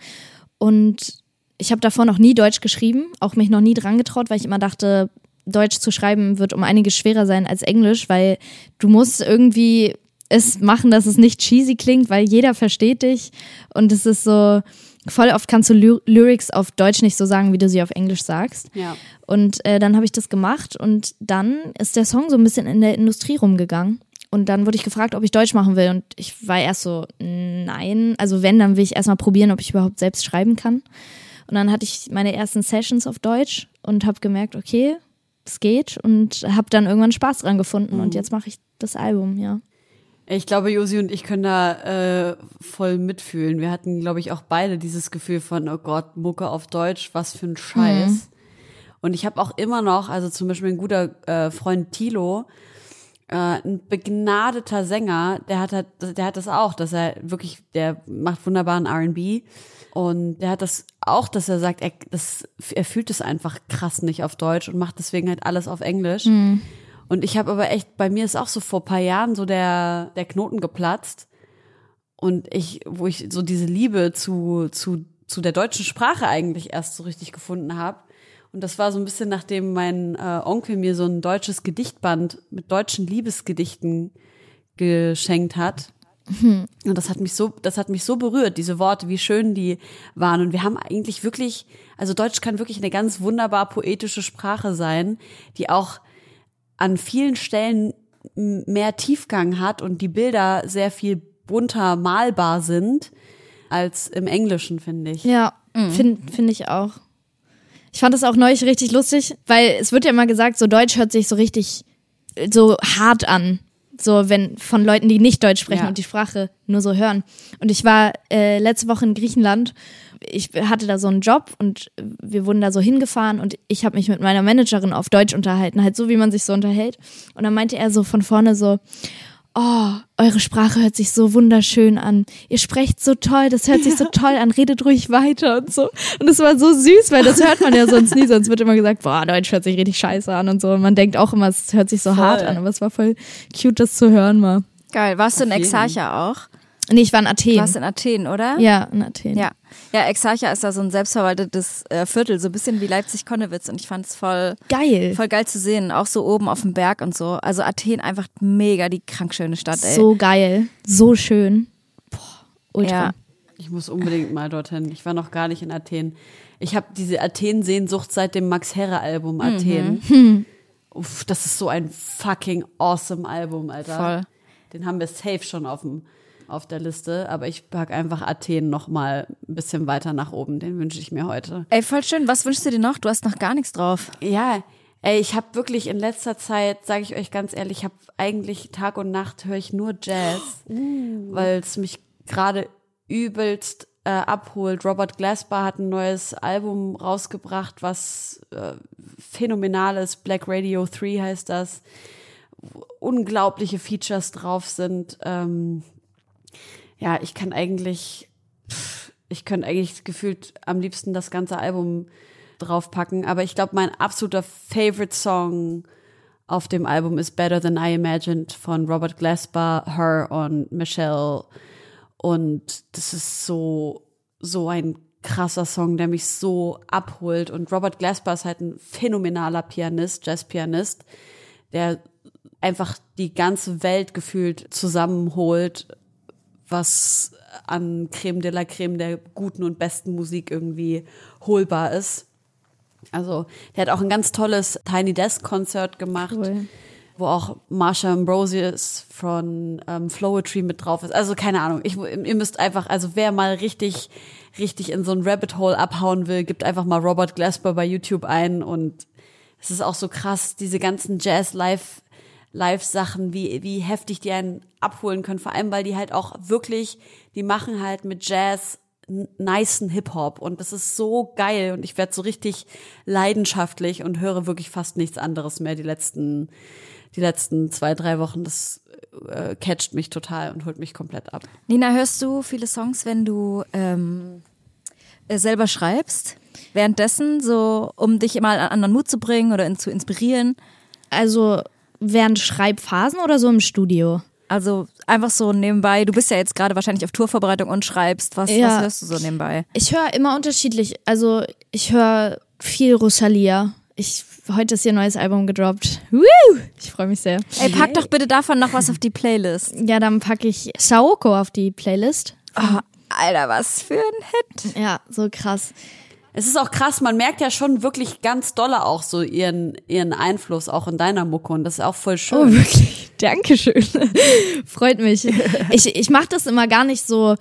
Und ich habe davor noch nie Deutsch geschrieben, auch mich noch nie dran getraut, weil ich immer dachte, Deutsch zu schreiben wird um einiges schwerer sein als Englisch, weil du musst irgendwie es machen, dass es nicht cheesy klingt, weil jeder versteht dich und es ist so voll oft kannst du Ly Lyrics auf Deutsch nicht so sagen, wie du sie auf Englisch sagst. Ja. Und äh, dann habe ich das gemacht und dann ist der Song so ein bisschen in der Industrie rumgegangen. Und dann wurde ich gefragt, ob ich Deutsch machen will. Und ich war erst so, nein. Also wenn, dann will ich erstmal probieren, ob ich überhaupt selbst schreiben kann. Und dann hatte ich meine ersten Sessions auf Deutsch und habe gemerkt, okay, es geht und habe dann irgendwann Spaß dran gefunden mhm. und jetzt mache ich das Album, ja. Ich glaube, Josi und ich können da äh, voll mitfühlen. Wir hatten, glaube ich, auch beide dieses Gefühl von, oh Gott, Mucke auf Deutsch, was für ein Scheiß. Mhm. Und ich habe auch immer noch, also zum Beispiel ein guter äh, Freund Tilo, äh, ein begnadeter Sänger, der hat halt, der hat das auch, dass er wirklich, der macht wunderbaren R&B und der hat das auch, dass er sagt, er, das, er fühlt es einfach krass nicht auf Deutsch und macht deswegen halt alles auf Englisch. Mhm. Und ich habe aber echt, bei mir ist auch so vor paar Jahren so der, der Knoten geplatzt. Und ich, wo ich so diese Liebe zu, zu, zu der deutschen Sprache eigentlich erst so richtig gefunden habe. Und das war so ein bisschen, nachdem mein äh, Onkel mir so ein deutsches Gedichtband mit deutschen Liebesgedichten geschenkt hat. Mhm. Und das hat mich so, das hat mich so berührt, diese Worte, wie schön die waren. Und wir haben eigentlich wirklich, also Deutsch kann wirklich eine ganz wunderbar poetische Sprache sein, die auch an vielen Stellen mehr Tiefgang hat und die Bilder sehr viel bunter malbar sind als im Englischen, finde ich. Ja, mhm. finde find ich auch. Ich fand das auch neulich richtig lustig, weil es wird ja immer gesagt, so Deutsch hört sich so richtig so hart an. So, wenn von Leuten, die nicht Deutsch sprechen ja. und die Sprache nur so hören. Und ich war äh, letzte Woche in Griechenland. Ich hatte da so einen Job und wir wurden da so hingefahren und ich habe mich mit meiner Managerin auf Deutsch unterhalten, halt so, wie man sich so unterhält. Und dann meinte er so von vorne so, oh, eure Sprache hört sich so wunderschön an. Ihr sprecht so toll, das hört sich so <laughs> toll an, redet ruhig weiter und so. Und es war so süß, weil das hört man ja sonst nie, sonst wird immer gesagt, boah, Deutsch hört sich richtig scheiße an und so. Und man denkt auch immer, es hört sich so voll. hart an, aber es war voll cute, das zu hören mal. Geil. Warst du in Exarcha auch? Nee, ich war in Athen. Warst in Athen, oder? Ja, in Athen. Ja. Ja, Exarcha ist da so ein selbstverwaltetes äh, Viertel, so ein bisschen wie Leipzig-Konnewitz und ich fand es voll geil. Voll geil zu sehen, auch so oben auf dem Berg und so. Also Athen einfach mega die krank schöne Stadt, ey. So geil, so schön. Boah, ultra. Ja. Ich muss unbedingt mal dorthin. Ich war noch gar nicht in Athen. Ich habe diese Athen-Sehnsucht seit dem Max Herre-Album Athen. Mhm. Uff, das ist so ein fucking awesome Album, Alter. Voll. Den haben wir safe schon auf dem auf der Liste, aber ich pack einfach Athen noch mal ein bisschen weiter nach oben. Den wünsche ich mir heute. Ey, voll schön. Was wünschst du dir noch? Du hast noch gar nichts drauf. Ja, ey, ich habe wirklich in letzter Zeit, sage ich euch ganz ehrlich, ich habe eigentlich Tag und Nacht höre ich nur Jazz, <gasps> uh. weil es mich gerade übelst äh, abholt. Robert Glasper hat ein neues Album rausgebracht, was äh, phänomenal ist. Black Radio 3 heißt das. Unglaubliche Features drauf sind. Ähm, ja, ich kann eigentlich, ich könnte eigentlich gefühlt am liebsten das ganze Album draufpacken. Aber ich glaube, mein absoluter Favorite Song auf dem Album ist Better Than I Imagined von Robert Glasper, Her und Michelle. Und das ist so, so ein krasser Song, der mich so abholt. Und Robert Glasper ist halt ein phänomenaler Pianist, Jazzpianist, der einfach die ganze Welt gefühlt zusammenholt, was an Creme de la Creme der guten und besten Musik irgendwie holbar ist. Also, der hat auch ein ganz tolles Tiny Desk Konzert gemacht. Cool wo auch Marsha Ambrosius von ähm, Flowetry mit drauf ist. Also keine Ahnung, ich, ihr müsst einfach, also wer mal richtig, richtig in so ein Rabbit Hole abhauen will, gibt einfach mal Robert Glasper bei YouTube ein und es ist auch so krass, diese ganzen Jazz-Live- Live-Sachen, wie, wie heftig die einen abholen können. Vor allem, weil die halt auch wirklich, die machen halt mit Jazz nicen Hip-Hop und das ist so geil und ich werde so richtig leidenschaftlich und höre wirklich fast nichts anderes mehr die letzten die letzten zwei, drei Wochen, das äh, catcht mich total und holt mich komplett ab. Nina, hörst du viele Songs, wenn du ähm, äh, selber schreibst? Währenddessen, so um dich mal an anderen Mut zu bringen oder in, zu inspirieren? Also während Schreibphasen oder so im Studio? Also einfach so nebenbei. Du bist ja jetzt gerade wahrscheinlich auf Tourvorbereitung und schreibst. Was, ja. was hörst du so nebenbei? Ich höre immer unterschiedlich. Also ich höre viel Rosalia. Ich, heute ist ihr neues Album gedroppt. Woo! Ich freue mich sehr. Ey, pack doch bitte davon noch was auf die Playlist. Ja, dann packe ich Saoko auf die Playlist. Oh, Alter, was für ein Hit. Ja, so krass. Es ist auch krass, man merkt ja schon wirklich ganz dolle auch so ihren, ihren Einfluss auch in deiner Mucke und das ist auch voll schön. Oh, wirklich? Dankeschön. <laughs> Freut mich. Ich, ich mache das immer gar nicht so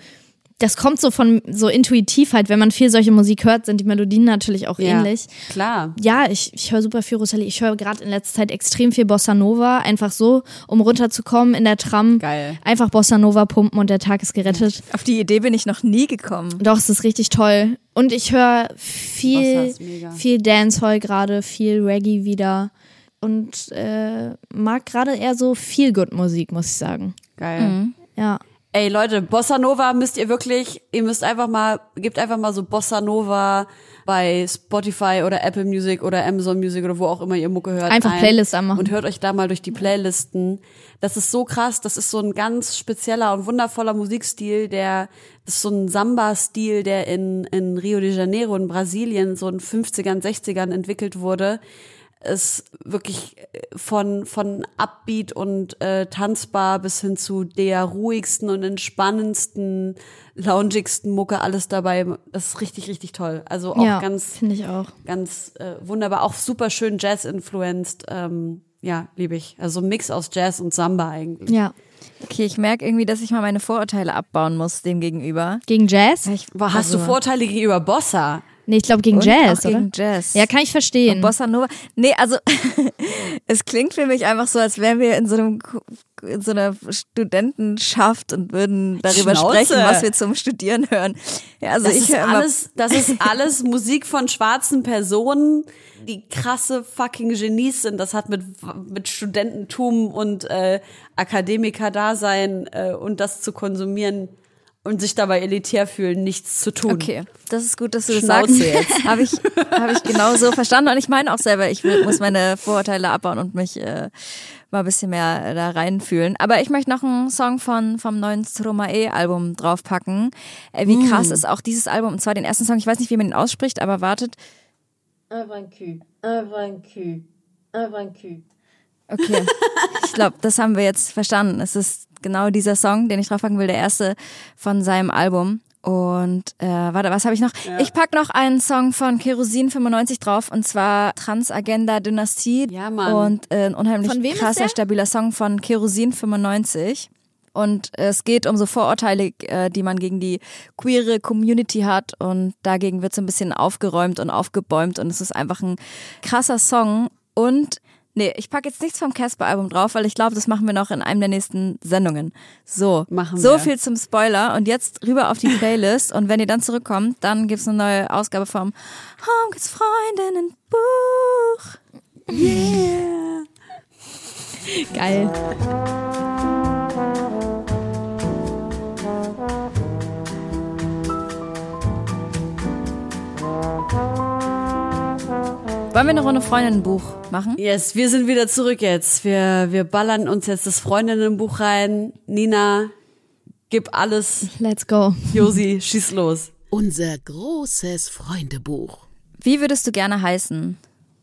das kommt so von so intuitiv halt, wenn man viel solche Musik hört, sind die Melodien natürlich auch ja, ähnlich. Klar. Ja, ich, ich höre super viel Rosalie. Ich höre gerade in letzter Zeit extrem viel Bossa Nova, einfach so, um runterzukommen in der Tram. Geil. Einfach Bossa Nova pumpen und der Tag ist gerettet. Auf die Idee bin ich noch nie gekommen. Doch, es ist richtig toll. Und ich höre viel, viel Dancehall gerade, viel Reggae wieder und äh, mag gerade eher so viel Good Musik, muss ich sagen. Geil. Mhm. Ja. Ey Leute, Bossa Nova müsst ihr wirklich, ihr müsst einfach mal, gebt einfach mal so Bossa Nova bei Spotify oder Apple Music oder Amazon Music oder wo auch immer ihr Mucke hört. Einfach ein Playlist anmachen. Und hört euch da mal durch die Playlisten. Das ist so krass, das ist so ein ganz spezieller und wundervoller Musikstil, der, das ist so ein Samba-Stil, der in, in Rio de Janeiro in Brasilien so in 50ern, 60ern entwickelt wurde ist wirklich äh, von, von Upbeat und äh, tanzbar bis hin zu der ruhigsten und entspannendsten, loungigsten Mucke alles dabei. Das ist richtig, richtig toll. Also auch ja, ganz, finde ich auch. Ganz äh, wunderbar. Auch super schön Jazz-influenced. Ähm, ja, liebe ich. Also ein Mix aus Jazz und Samba eigentlich. Ja. Okay, ich merke irgendwie, dass ich mal meine Vorurteile abbauen muss dem gegenüber. Gegen Jazz? Ich, Hast also, du Vorurteile gegenüber Bossa? Nee, ich glaube gegen und Jazz, auch oder? Gegen Jazz. Ja, kann ich verstehen. Und Bossa Nova. Nee, also <laughs> es klingt für mich einfach so, als wären wir in so einem in so einer Studentenschaft und würden darüber Schnauze. sprechen, was wir zum Studieren hören. Ja, also das ich ist alles, das ist alles Musik von schwarzen Personen, die krasse fucking Genies sind. Das hat mit mit Studententum und äh, Akademiker-Dasein äh, und das zu konsumieren und sich dabei elitär fühlen, nichts zu tun. Okay, das ist gut, dass du das sagst. <laughs> Habe ich, hab ich genau so verstanden. Und ich meine auch selber, ich muss meine Vorurteile abbauen und mich äh, mal ein bisschen mehr da reinfühlen. Aber ich möchte noch einen Song von vom neuen Stromae-Album draufpacken. Äh, wie krass mm. ist auch dieses Album, und zwar den ersten Song, ich weiß nicht, wie man ihn ausspricht, aber wartet. Invaincu, invaincu, invaincu. Okay, ich glaube, das haben wir jetzt verstanden. Es ist genau dieser Song, den ich draufpacken will, der erste von seinem Album. Und äh, warte, was habe ich noch? Ja. Ich pack noch einen Song von Kerosin 95 drauf und zwar Transagenda Dynastie. Ja, Mann. Und äh, ein unheimlich krasser, stabiler Song von Kerosin 95. Und äh, es geht um so Vorurteile, äh, die man gegen die queere Community hat. Und dagegen wird so ein bisschen aufgeräumt und aufgebäumt. Und es ist einfach ein krasser Song. Und Nee, ich packe jetzt nichts vom Casper-Album drauf, weil ich glaube, das machen wir noch in einem der nächsten Sendungen. So, machen so viel zum Spoiler und jetzt rüber auf die Playlist und wenn ihr dann zurückkommt, dann gibt's eine neue Ausgabe vom Homekits Freundinnen Buch. Yeah. Geil. Wollen wir eine Runde Freundinnenbuch machen? Yes, wir sind wieder zurück jetzt. Wir, wir ballern uns jetzt das Freundinnenbuch rein. Nina, gib alles. Let's go. Josi, schieß los. Unser großes Freundebuch. Wie würdest du gerne heißen?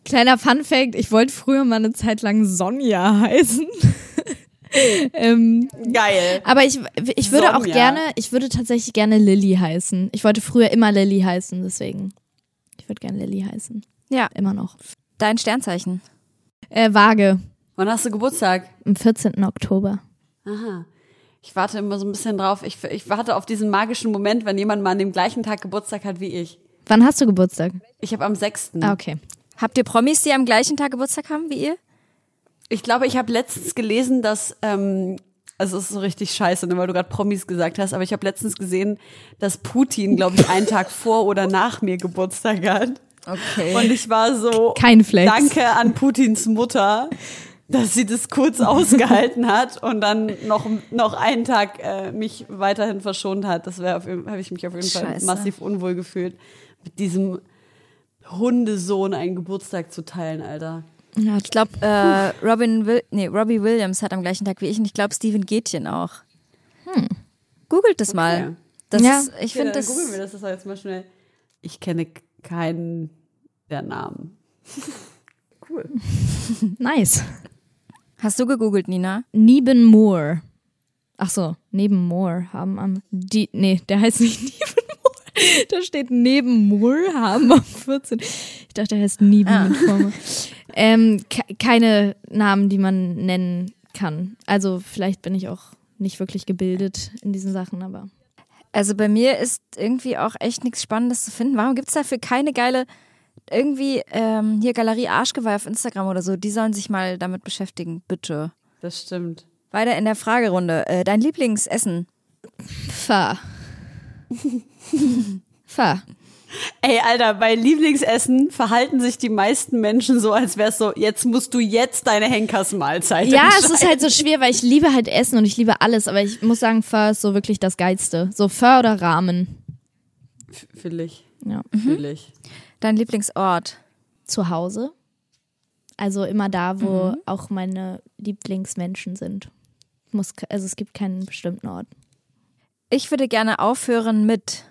Kleiner Fun Fact, ich wollte früher mal eine Zeit lang Sonja heißen. <laughs> ähm, Geil. aber ich, ich würde auch Sonja. gerne, ich würde tatsächlich gerne Lilly heißen. Ich wollte früher immer Lilly heißen, deswegen. Ich würde gerne Lilly heißen. Ja, Immer noch. dein Sternzeichen. Äh, Waage, Wann hast du Geburtstag? am 14. Oktober. Aha. Ich warte immer so ein bisschen drauf. Ich, ich warte auf diesen magischen Moment, wenn jemand mal an dem gleichen Tag Geburtstag hat wie ich. Wann hast du Geburtstag? Ich habe am 6. Ah, okay. Habt ihr Promis, die am gleichen Tag Geburtstag haben wie ihr? Ich glaube, ich habe letztens gelesen, dass, ähm, also es ist so richtig scheiße, ne, weil du gerade Promis gesagt hast, aber ich habe letztens gesehen, dass Putin, glaube ich, einen Tag vor oder nach mir Geburtstag hat. Okay. Und ich war so, Kein Flex. danke an Putins Mutter, dass sie das kurz <laughs> ausgehalten hat und dann noch, noch einen Tag äh, mich weiterhin verschont hat. Das wäre, habe ich mich auf jeden Fall Scheiße. massiv unwohl gefühlt, mit diesem Hundesohn einen Geburtstag zu teilen, Alter. Ja, ich glaube, äh, Robin Will nee, Robbie Williams hat am gleichen Tag wie ich und ich glaube Steven Gätchen auch. Googelt das mal. Das Ja. ist, ich Okay, finde das. googeln wir das das jetzt mal schnell. Ich kenne keinen der Namen. <laughs> cool. <laughs> Nice. Hast du gegoogelt, Nina? Neben Moore. Ach so, neben Moore haben am die nee, der heißt nicht <laughs> neben Moore. Da steht neben Moore haben am 14. Ich dachte, der heißt Nieben Ah. mit. Ähm, ke- keine Namen, die man nennen kann. Also vielleicht bin ich auch nicht wirklich gebildet in diesen Sachen, aber Also bei mir ist irgendwie auch echt nichts Spannendes zu finden. Warum gibt es dafür keine geile, irgendwie ähm, hier Galerie Arschgeweih auf Instagram oder so? Die sollen sich mal damit beschäftigen, bitte. Das stimmt. Weiter in der Fragerunde. Äh, dein Lieblingsessen? Pfarr. <laughs> Pfarr. Ey, Alter, bei Lieblingsessen verhalten sich die meisten Menschen so, als wär's so, jetzt musst du jetzt deine Henkersmahlzeit Ja, es ist halt so schwer, weil ich liebe halt Essen und ich liebe alles, aber ich muss sagen, Pfarr ist so wirklich das Geilste. So Pfarr oder Rahmen. Fühl ich. Ja. Fühl ich. Dein Lieblingsort? Zu Hause. Also immer da, wo auch meine Lieblingsmenschen sind. Muss, also es gibt keinen bestimmten Ort. Ich würde gerne aufhören mit.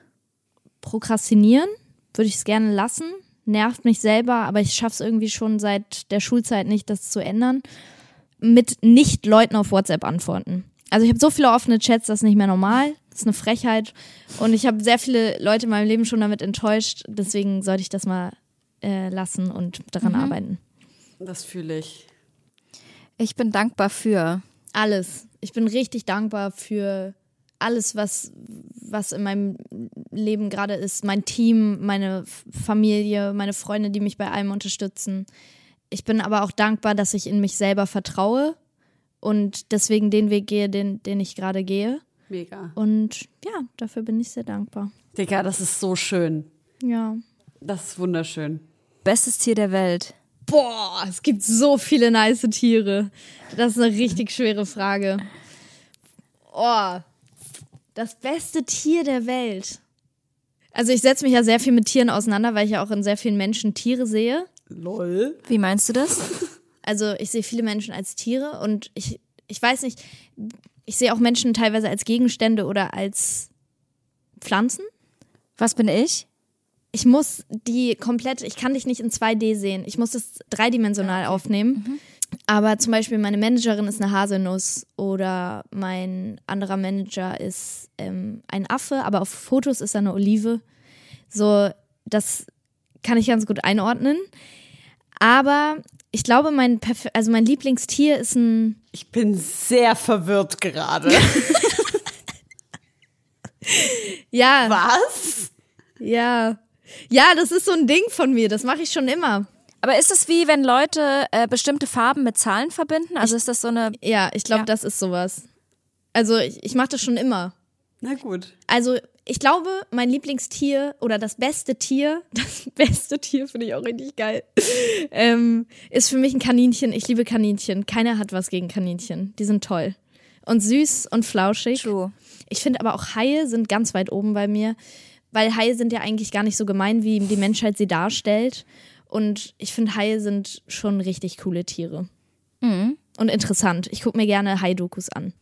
Prokrastinieren würde ich es gerne lassen. Nervt mich selber, aber ich schaffe es irgendwie schon seit der Schulzeit nicht, das zu ändern. Mit nicht Leuten auf WhatsApp antworten. Also ich habe so viele offene Chats, das ist nicht mehr normal. Das ist eine Frechheit. Und ich habe sehr viele Leute in meinem Leben schon damit enttäuscht. Deswegen sollte ich das mal äh, lassen und daran arbeiten. Das fühle ich. Ich bin dankbar für. Alles. Ich bin richtig dankbar für alles, was, was in meinem Leben gerade ist. Mein Team, meine Familie, meine Freunde, die mich bei allem unterstützen. Ich bin aber auch dankbar, dass ich in mich selber vertraue und deswegen den Weg gehe, den, den ich gerade gehe. Mega. Und ja, dafür bin ich sehr dankbar. Digga, das ist so schön. Ja. Das ist wunderschön. Bestes Tier der Welt. Boah, es gibt so viele nice Tiere. Das ist eine richtig schwere Frage. Oh, das beste Tier der Welt. Also ich setze mich ja sehr viel mit Tieren auseinander, weil ich ja auch in sehr vielen Menschen Tiere sehe. Lol. Wie meinst du das? <laughs> Also ich sehe viele Menschen als Tiere und ich, ich weiß nicht, ich sehe auch Menschen teilweise als Gegenstände oder als Pflanzen. Was bin ich? ich muss die komplett, ich kann dich nicht in 2D sehen. Ich muss das dreidimensional aufnehmen. Aber zum Beispiel meine Managerin ist eine Haselnuss oder mein anderer Manager ist ähm, ein Affe, aber auf Fotos ist er eine Olive. So, das kann ich ganz gut einordnen. Aber ich glaube, mein, Perf also mein Lieblingstier ist ein Ich bin sehr verwirrt gerade. <laughs> ja, Was? ja, ja, das ist so ein Ding von mir. Das mache ich schon immer. Aber ist es wie, wenn Leute äh, bestimmte Farben mit Zahlen verbinden? Also ist das so eine. Ja, ich glaube, Ja. das ist sowas. Also ich, ich mache das schon immer. Na gut. Also ich glaube, mein Lieblingstier oder das beste Tier, <laughs> das beste Tier finde ich auch richtig geil, ähm, ist für mich ein Kaninchen. Ich liebe Kaninchen. Keiner hat was gegen Kaninchen. Die sind toll. Und süß und flauschig. True. Ich finde aber auch Haie sind ganz weit oben bei mir, weil Haie sind ja eigentlich gar nicht so gemein, wie die Menschheit sie darstellt. Und ich finde, Haie sind schon richtig coole Tiere. Und interessant. Ich gucke mir gerne Hai-Dokus an.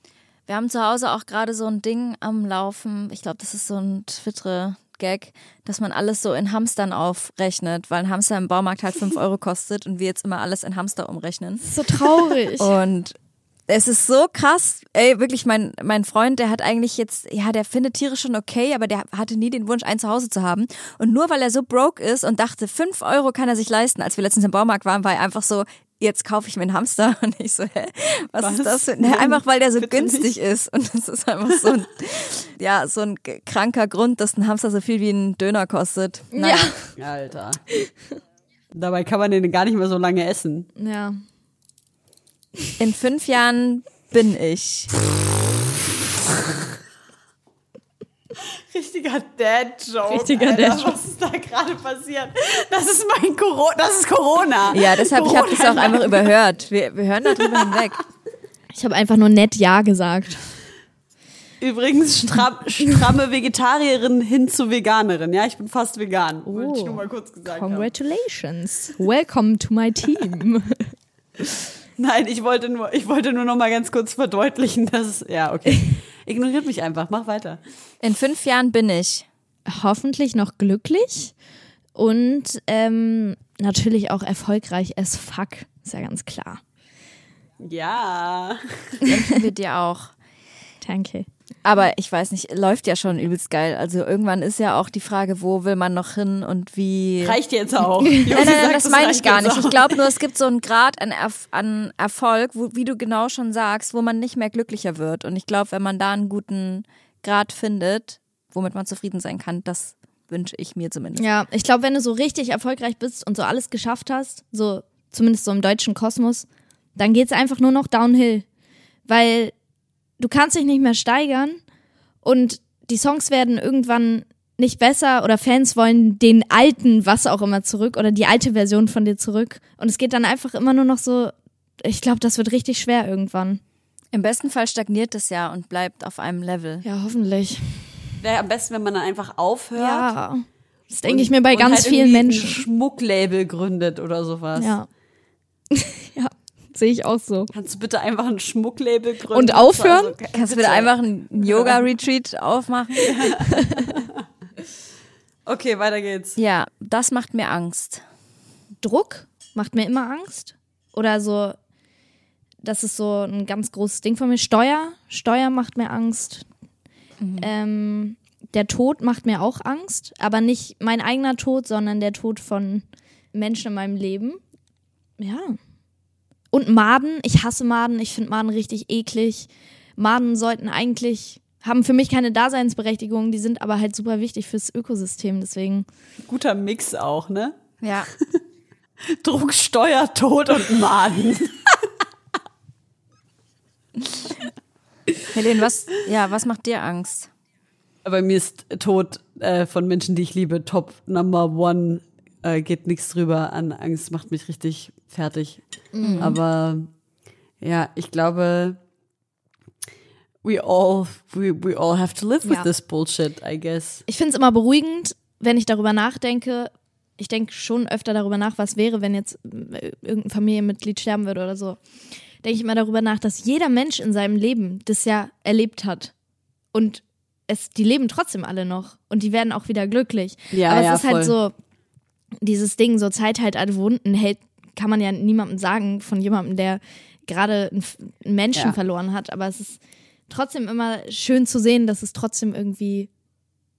Wir haben zu Hause auch gerade so ein Ding am Laufen. Ich glaube, das ist so ein Twitter Baumarkt-Gag, dass man alles so in Hamstern aufrechnet, weil ein Hamster im Baumarkt halt fünf <laughs> Euro kostet und wir jetzt immer alles in Hamster umrechnen. So traurig. Und es ist so krass. Ey, wirklich, mein, mein Freund, der hat eigentlich jetzt, ja, der findet Tiere schon okay, aber der hatte nie den Wunsch, ein Zuhause zu haben. Und nur weil er so broke ist und dachte, fünf Euro kann er sich leisten, als wir letztens im Baumarkt waren, war er einfach so, jetzt kaufe ich mir einen Hamster. <laughs> Und ich so, hä, was, was? ist das für ne, Einfach weil der so Bitte günstig nicht. ist. Und das ist einfach so ein, <laughs> ja, so ein kranker Grund, dass ein Hamster so viel wie ein Döner kostet. Naja. Ja. Alter. Dabei kann man den gar nicht mehr so lange essen. Ja. In fünf Jahren bin ich. Richtiger Dad-Joke. Richtiger Dad-Joke. Was ist da gerade passiert? Das ist mein Corona. Das ist Corona. Ja, deshalb, Corona ich habe das auch einfach überhört. Wir, wir hören darüber hinweg. Ich habe einfach nur nett Ja gesagt. Übrigens stramm, stramme Vegetarierin hin zu Veganerin. Ja, ich bin fast vegan. Oh, Wollte ich nur mal kurz gesagt Congratulations. Haben. Welcome to my team. <laughs> <laughs> Nein, ich wollte nur, ich wollte nur noch mal ganz kurz verdeutlichen, dass ja okay. <laughs> Ignoriert mich einfach, mach weiter. In fünf Jahren bin ich hoffentlich noch glücklich und ähm, natürlich auch erfolgreich as fuck, ist ja ganz klar. Ja. Wünschen wir dir auch. Danke. Aber ich weiß nicht, läuft ja schon übelst geil. Also irgendwann ist ja auch die Frage, wo will man noch hin und wie. Reicht jetzt auch. <laughs> nein, nein, nein, das, das meine ich gar nicht. Ich glaube nur, es <laughs> gibt so einen Grad an, Erf an Erfolg, wo, wie du genau schon sagst, wo man nicht mehr glücklicher wird. Und ich glaube, wenn man da einen guten Grad findet, womit man zufrieden sein kann, das wünsche ich mir zumindest. Ja, ich glaube, wenn du so richtig erfolgreich bist und so alles geschafft hast, so zumindest so im deutschen Kosmos, dann geht es einfach nur noch downhill. Weil du kannst dich nicht mehr steigern und die Songs werden irgendwann nicht besser oder Fans wollen den alten was auch immer zurück oder die alte Version von dir zurück und es geht dann einfach immer nur noch so ich glaube, das wird richtig schwer irgendwann. Im besten Fall stagniert es ja und bleibt auf einem Level. Ja, hoffentlich. Wäre am besten, wenn man dann einfach aufhört. Ja. Das denke ich mir bei ganz halt vielen Menschen. Ein Schmucklabel gründet oder sowas. Ja. <laughs> ja. Sehe ich auch so. Kannst du bitte einfach ein Schmucklabel gründen? Und aufhören? Also, Kannst du bitte einfach ein Yoga-Retreat aufmachen? <laughs> okay, weiter geht's. Ja, das macht mir Angst. Druck macht mir immer Angst. Oder so, das ist so ein ganz großes Ding von mir. Steuer, Steuer macht mir Angst. Mhm. Ähm, der Tod macht mir auch Angst, aber nicht mein eigener Tod, sondern der Tod von Menschen in meinem Leben. Ja, und Maden, ich hasse Maden, ich finde Maden richtig eklig. Maden sollten eigentlich, haben für mich keine Daseinsberechtigung, die sind aber halt super wichtig fürs Ökosystem, deswegen. Guter Mix auch, ne? Ja. <laughs> Druck, Steuer, Tod und Maden. <laughs> Helene, was, ja, was macht dir Angst? Bei mir ist Tod äh, von Menschen, die ich liebe, Top Number One äh, geht nichts drüber an Angst, macht mich richtig fertig. Mhm. Aber ja, ich glaube, we all, we, we all have to live with ja. this bullshit, I guess. Ich finde es immer beruhigend, wenn ich darüber nachdenke. Ich denke schon öfter darüber nach, was wäre, wenn jetzt äh, irgendein Familienmitglied sterben würde oder so. Denke ich immer darüber nach, dass jeder Mensch in seinem Leben das ja erlebt hat. Und es, die leben trotzdem alle noch und die werden auch wieder glücklich. Ja, Aber es ja, ist halt voll. halt so, dieses Ding, so Zeit halt alle Wunden hält, kann man ja niemandem sagen von jemandem, der gerade einen Menschen ja. verloren hat. Aber es ist trotzdem immer schön zu sehen, dass es trotzdem irgendwie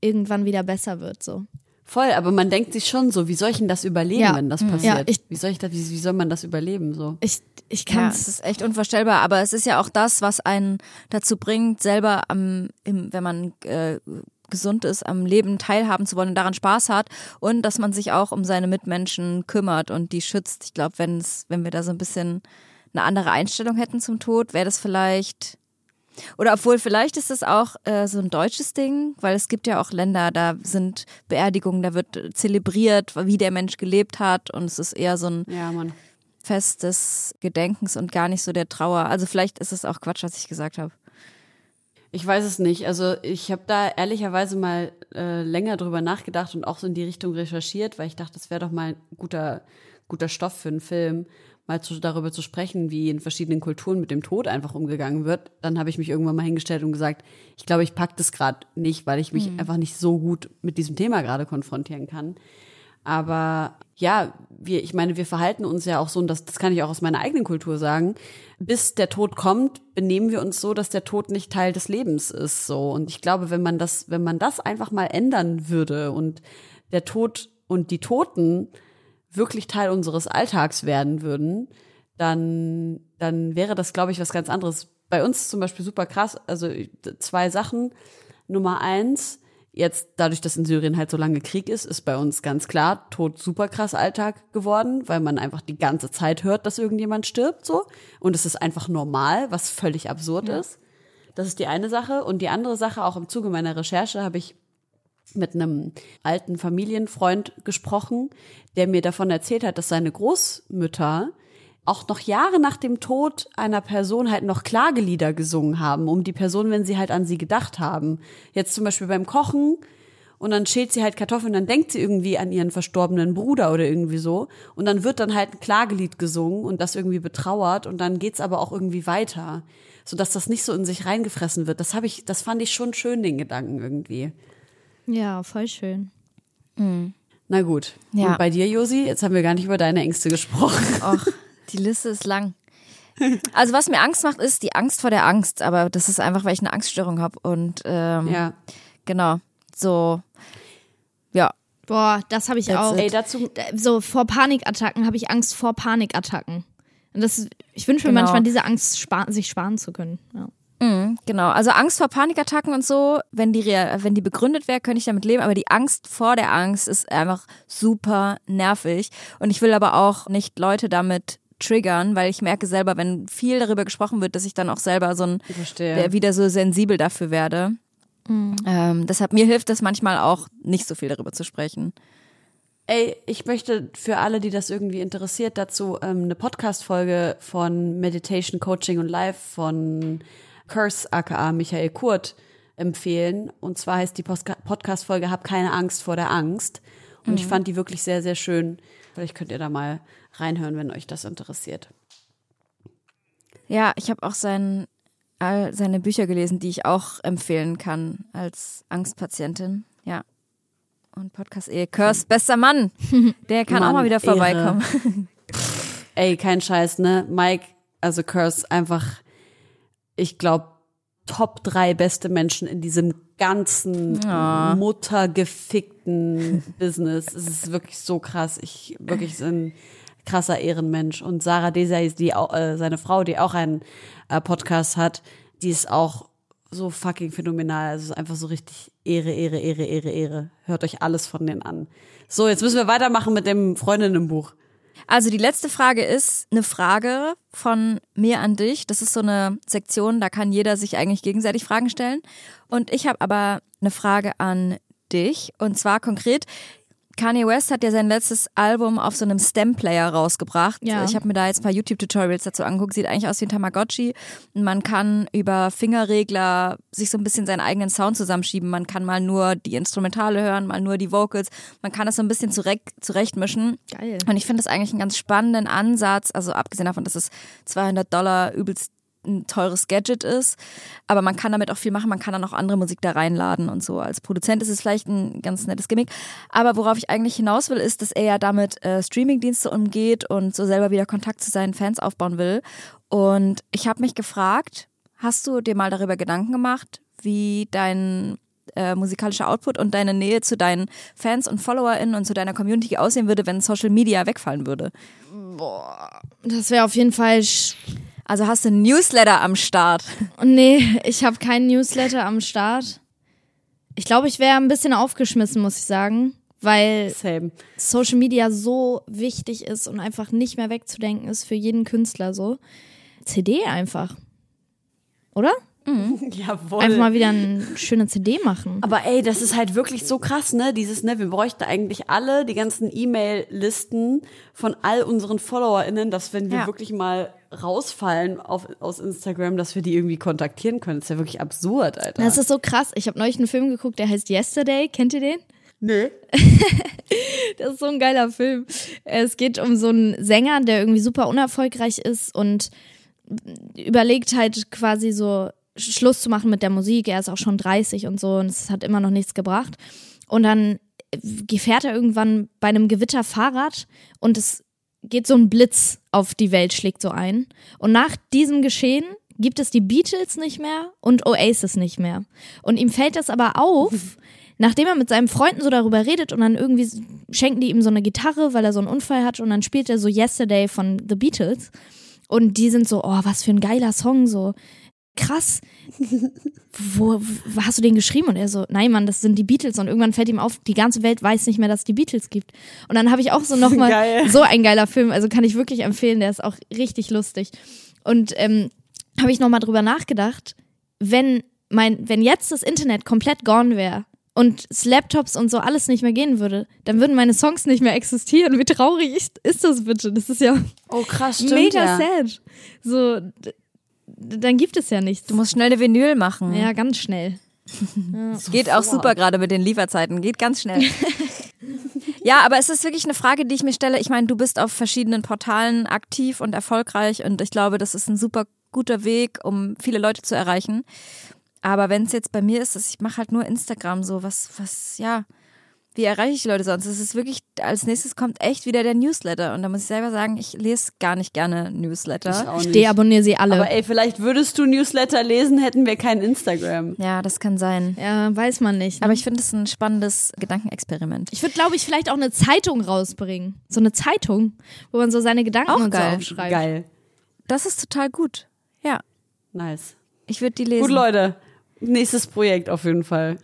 irgendwann wieder besser wird, so. Voll, aber man denkt sich schon so, wie soll ich denn das überleben, ja. wenn das passiert? Ja, ich, wie soll ich das, wie, wie, soll man das überleben, so? Ich, ich kann ja, es. ist echt unvorstellbar, aber es ist ja auch das, was einen dazu bringt, selber am, im, wenn man äh, gesund ist, am Leben teilhaben zu wollen und daran Spaß hat und dass man sich auch um seine Mitmenschen kümmert und die schützt. Ich glaube, wenn es, wenn wir da so ein bisschen eine andere Einstellung hätten zum Tod, wäre das vielleicht oder obwohl vielleicht ist es auch äh, so ein deutsches Ding, weil es gibt ja auch Länder, da sind Beerdigungen, da wird zelebriert, wie der Mensch gelebt hat und es ist eher so ein ja, Fest des Gedenkens und gar nicht so der Trauer. Also vielleicht ist es auch Quatsch, was ich gesagt habe. Ich weiß es nicht. Also ich habe da ehrlicherweise mal äh, länger drüber nachgedacht und auch so in die Richtung recherchiert, weil ich dachte, das wäre doch mal ein guter, guter Stoff für einen Film. mal zu, darüber zu sprechen, wie in verschiedenen Kulturen mit dem Tod einfach umgegangen wird, dann habe ich mich irgendwann mal hingestellt und gesagt, ich glaube, ich pack das gerade nicht, weil ich mich mhm. einfach nicht so gut mit diesem Thema gerade konfrontieren kann. Aber ja, wir, ich meine, wir verhalten uns ja auch so, und das, das kann ich auch aus meiner eigenen Kultur sagen, bis der Tod kommt, benehmen wir uns so, dass der Tod nicht Teil des Lebens ist. So. Und ich glaube, wenn man das, wenn man das einfach mal ändern würde und der Tod und die Toten wirklich Teil unseres Alltags werden würden, dann, dann wäre das, glaube ich, was ganz anderes. Bei uns zum Beispiel super krass, also zwei Sachen. Nummer eins, jetzt dadurch, dass in Syrien halt so lange Krieg ist, ist bei uns ganz klar Tod super krass Alltag geworden, weil man einfach die ganze Zeit hört, dass irgendjemand stirbt, so. Und es ist einfach normal, was völlig absurd ja. ist. Das ist die eine Sache. Und die andere Sache, auch im Zuge meiner Recherche, habe ich mit einem alten Familienfreund gesprochen, der mir davon erzählt hat, dass seine Großmütter auch noch Jahre nach dem Tod einer Person halt noch Klagelieder gesungen haben, um die Person, wenn sie halt an sie gedacht haben. Jetzt zum Beispiel beim Kochen und dann schält sie halt Kartoffeln, dann denkt sie irgendwie an ihren verstorbenen Bruder oder irgendwie so und dann wird dann halt ein Klagelied gesungen und das irgendwie betrauert und dann geht's aber auch irgendwie weiter, so dass das nicht so in sich reingefressen wird. Das habe ich, das fand ich schon schön den Gedanken irgendwie. Ja, voll schön. Mhm. Na gut. Ja. Und bei dir, Josi, jetzt haben wir gar nicht über deine Ängste gesprochen. Och, die Liste ist lang. Also was mir Angst macht, ist die Angst vor der Angst. Aber das ist einfach, weil ich eine Angststörung habe. Und ähm, ja. genau, so, ja. Boah, das habe ich That's auch. Ey, dazu so vor Panikattacken habe ich Angst vor Panikattacken. Und das, ich wünsche mir genau. manchmal diese Angst sparen, sich sparen zu können. Ja. Mhm, genau, also Angst vor Panikattacken und so, wenn die, wenn die begründet wäre, könnte ich damit leben, aber die Angst vor der Angst ist einfach super nervig. Und ich will aber auch nicht Leute damit triggern, weil ich merke selber, wenn viel darüber gesprochen wird, dass ich dann auch selber so ein, der wieder so sensibel dafür werde. Mhm. Ähm, deshalb mir hilft es manchmal auch, nicht so viel darüber zu sprechen. Ey, ich möchte für alle, die das irgendwie interessiert, dazu ähm, eine Podcast-Folge von Meditation, Coaching und Life von Curse aka Michael Kurt empfehlen. Und zwar heißt die Podcast-Folge Hab keine Angst vor der Angst. Und mhm. ich fand die wirklich sehr, sehr schön. Vielleicht könnt ihr da mal reinhören, wenn euch das interessiert. Ja, ich habe auch sein, all seine Bücher gelesen, die ich auch empfehlen kann als Angstpatientin. Ja. Und Podcast Ehe. Curse, bester Mann. <laughs> Der kann Mann, auch mal wieder vorbeikommen. <laughs> Ey, kein Scheiß, ne? Mike, also Curse, einfach ich glaube, Top drei beste Menschen in diesem ganzen oh. muttergefickten Business. Es ist wirklich so krass. Ich wirklich ein krasser Ehrenmensch. Und Sarah Desai, die auch, äh, seine Frau, die auch einen äh, Podcast hat, die ist auch so fucking phänomenal. Also einfach so richtig Ehre, Ehre, Ehre, Ehre, Ehre. Hört euch alles von denen an. So, jetzt müssen wir weitermachen mit dem Freundinnenbuch. Also die letzte Frage ist eine Frage von mir an dich. Das ist so eine Sektion, da kann jeder sich eigentlich gegenseitig Fragen stellen. Und ich habe aber eine Frage an dich. Und zwar konkret, Kanye West hat ja sein letztes Album auf so einem Stem-Player rausgebracht. Ja. Ich habe mir da jetzt ein paar YouTube-Tutorials dazu angeguckt. Sieht eigentlich aus wie ein Tamagotchi. Man kann über Fingerregler sich so ein bisschen seinen eigenen Sound zusammenschieben. Man kann mal nur die Instrumentale hören, mal nur die Vocals. Man kann das so ein bisschen zurecht, zurechtmischen. Geil. Und ich finde das eigentlich einen ganz spannenden Ansatz. Also abgesehen davon, dass es 200 Dollar übelst ein teures Gadget ist, aber man kann damit auch viel machen, man kann dann auch andere Musik da reinladen und so. Als Produzent ist es vielleicht ein ganz nettes Gimmick, aber worauf ich eigentlich hinaus will, ist, dass er ja damit äh, Streamingdienste umgeht und so selber wieder Kontakt zu seinen Fans aufbauen will. Und ich habe mich gefragt, hast du dir mal darüber Gedanken gemacht, wie dein äh, musikalischer Output und deine Nähe zu deinen Fans und FollowerInnen und zu deiner Community aussehen würde, wenn Social Media wegfallen würde? Boah, das wäre auf jeden Fall also hast du ein Newsletter am Start? Nee, ich habe keinen Newsletter am Start. Ich glaube, ich wäre ein bisschen aufgeschmissen, muss ich sagen, weil Same. Social Media so wichtig ist und einfach nicht mehr wegzudenken ist für jeden Künstler so. CD einfach. Oder? Mhm. <laughs> Jawohl. Einfach mal wieder eine schöne CD machen. Aber ey, das ist halt wirklich so krass, ne? Dieses, ne, wir bräuchten eigentlich alle die ganzen E-Mail-Listen von all unseren FollowerInnen, dass wenn wir ja. wirklich mal rausfallen auf, aus Instagram, dass wir die irgendwie kontaktieren können. Das ist ja wirklich absurd, Alter. Das ist so krass. Ich habe neulich einen Film geguckt, der heißt Yesterday. Kennt ihr den? Nee. <laughs> Das ist so ein geiler Film. Es geht um so einen Sänger, der irgendwie super unerfolgreich ist und überlegt halt quasi so Schluss zu machen mit der Musik. Er ist auch schon 30 und so und es hat immer noch nichts gebracht. Und dann fährt er irgendwann bei einem Gewitter Fahrrad und es geht so ein Blitz auf die Welt, schlägt so ein. Und nach diesem Geschehen gibt es die Beatles nicht mehr und Oasis nicht mehr. Und ihm fällt das aber auf, <laughs> nachdem er mit seinen Freunden so darüber redet und dann irgendwie schenken die ihm so eine Gitarre, weil er so einen Unfall hat und dann spielt er so Yesterday von The Beatles. Und die sind so, oh, was für ein geiler Song, so krass. <laughs> Wo, wo hast du den geschrieben? Und er so, nein, Mann, das sind die Beatles. Und irgendwann fällt ihm auf, die ganze Welt weiß nicht mehr, dass es die Beatles gibt. Und dann habe ich auch so nochmal so ein geiler Film. Also kann ich wirklich empfehlen, der ist auch richtig lustig. Und ähm, habe ich nochmal drüber nachgedacht, wenn mein, wenn jetzt das Internet komplett gone wäre und Laptops und so alles nicht mehr gehen würde, dann würden meine Songs nicht mehr existieren. Wie traurig ist, ist das bitte? Das ist ja Oh, krass, stimmt. mega ja. sad. So, dann gibt es ja nichts. Du musst schnell eine Vinyl machen. ja, ganz schnell. <laughs> Geht auch super gerade mit den Lieferzeiten. Geht ganz schnell. <laughs> ja, aber es ist wirklich eine Frage, die ich mir stelle. Ich meine, du bist auf verschiedenen Portalen aktiv und erfolgreich und ich glaube, das ist ein super guter Weg, um viele Leute zu erreichen. Aber wenn es jetzt bei mir ist, dass ich mache halt nur Instagram so, was, was, ja, wie erreiche ich die Leute sonst? Es ist wirklich, als nächstes kommt echt wieder der Newsletter. Und da muss ich selber sagen, ich lese gar nicht gerne Newsletter. Ich Ich deabonniere sie alle. Aber ey, vielleicht würdest du Newsletter lesen, hätten wir kein Instagram. Ja, das kann sein. ja, weiß man nicht. ne? Aber ich finde es ein spannendes Gedankenexperiment. ich würde, glaube ich, vielleicht auch eine Zeitung rausbringen. So eine Zeitung, wo man so seine Gedanken Auch und geil. so aufschreibt. Geil. Das ist total gut. Ja, Nice. ich würde die lesen. Gut, Leute. Nächstes Projekt auf jeden Fall.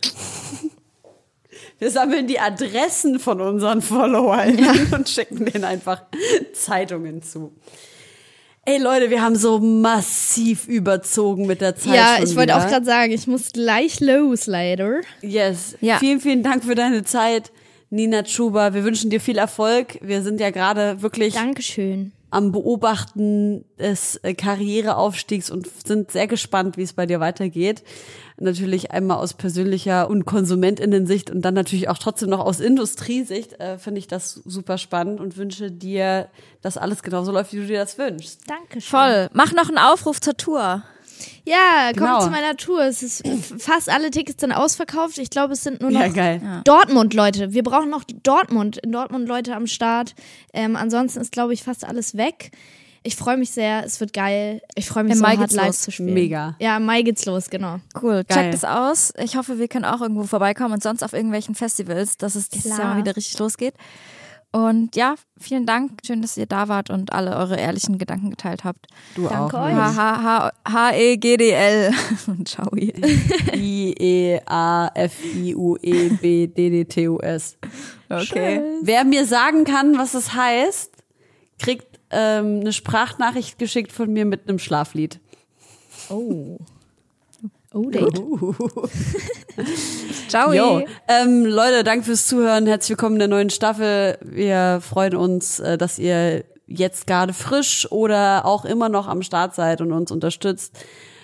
Wir sammeln die Adressen von unseren Followern <laughs> und schicken denen einfach Zeitungen zu. Ey Leute, wir haben so massiv überzogen mit der Zeit. Ja, ich wollte auch gerade sagen, ich muss gleich los, leider. Yes. Ja. Vielen, vielen Dank für deine Zeit, Nina Tschuba. Wir wünschen dir viel Erfolg. Wir sind ja gerade wirklich Dankeschön. Am Beobachten des äh, Karriereaufstiegs und sind sehr gespannt, wie es bei dir weitergeht. Natürlich einmal aus persönlicher und Konsumentinnensicht und dann natürlich auch trotzdem noch aus Industriesicht äh, finde ich das super spannend und wünsche dir, dass alles genauso läuft, wie du dir das wünschst. Dankeschön. Voll. Mach noch einen Aufruf zur Tour. Ja, Genau. kommt zu meiner Tour. Es ist fast alle Tickets sind ausverkauft. Ich glaube, es sind nur noch Ja, geil. Dortmund Leute. Wir brauchen noch Dortmund, in Dortmund Leute am Start. Ähm, ansonsten ist glaube ich fast alles weg. Ich freue mich sehr. Es wird geil. Ich freue mich Im so Mai hart geht's live los. zu spielen. Mega. Ja, im Mai geht's los, genau. Cool. Geil. Checkt es aus. Ich hoffe, wir können auch irgendwo vorbeikommen und sonst auf irgendwelchen Festivals, dass es dieses Klar. Jahr mal wieder richtig losgeht. Und ja, vielen Dank. Schön, dass ihr da wart und alle eure ehrlichen Gedanken geteilt habt. Du Danke auch. euch. H- H- H- H-E-G-D-L. <laughs> Ciao. E I-E-A-F-I-U-E-B-D-D-T-U-S. Okay. Wer mir sagen kann, was es heißt, kriegt ähm, eine Sprachnachricht geschickt von mir mit einem Schlaflied. Oh. Oh, Date. <laughs> Ciao. Jo. Ähm, Leute, danke fürs Zuhören. Herzlich willkommen in der neuen Staffel. Wir freuen uns, äh, dass ihr jetzt gerade frisch oder auch immer noch am Start seid und uns unterstützt.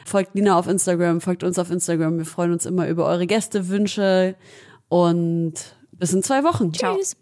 Folgt Nina auf Instagram, folgt uns auf Instagram. Wir freuen uns immer über eure Gästewünsche und bis in zwei Wochen. Ciao. Tschüss.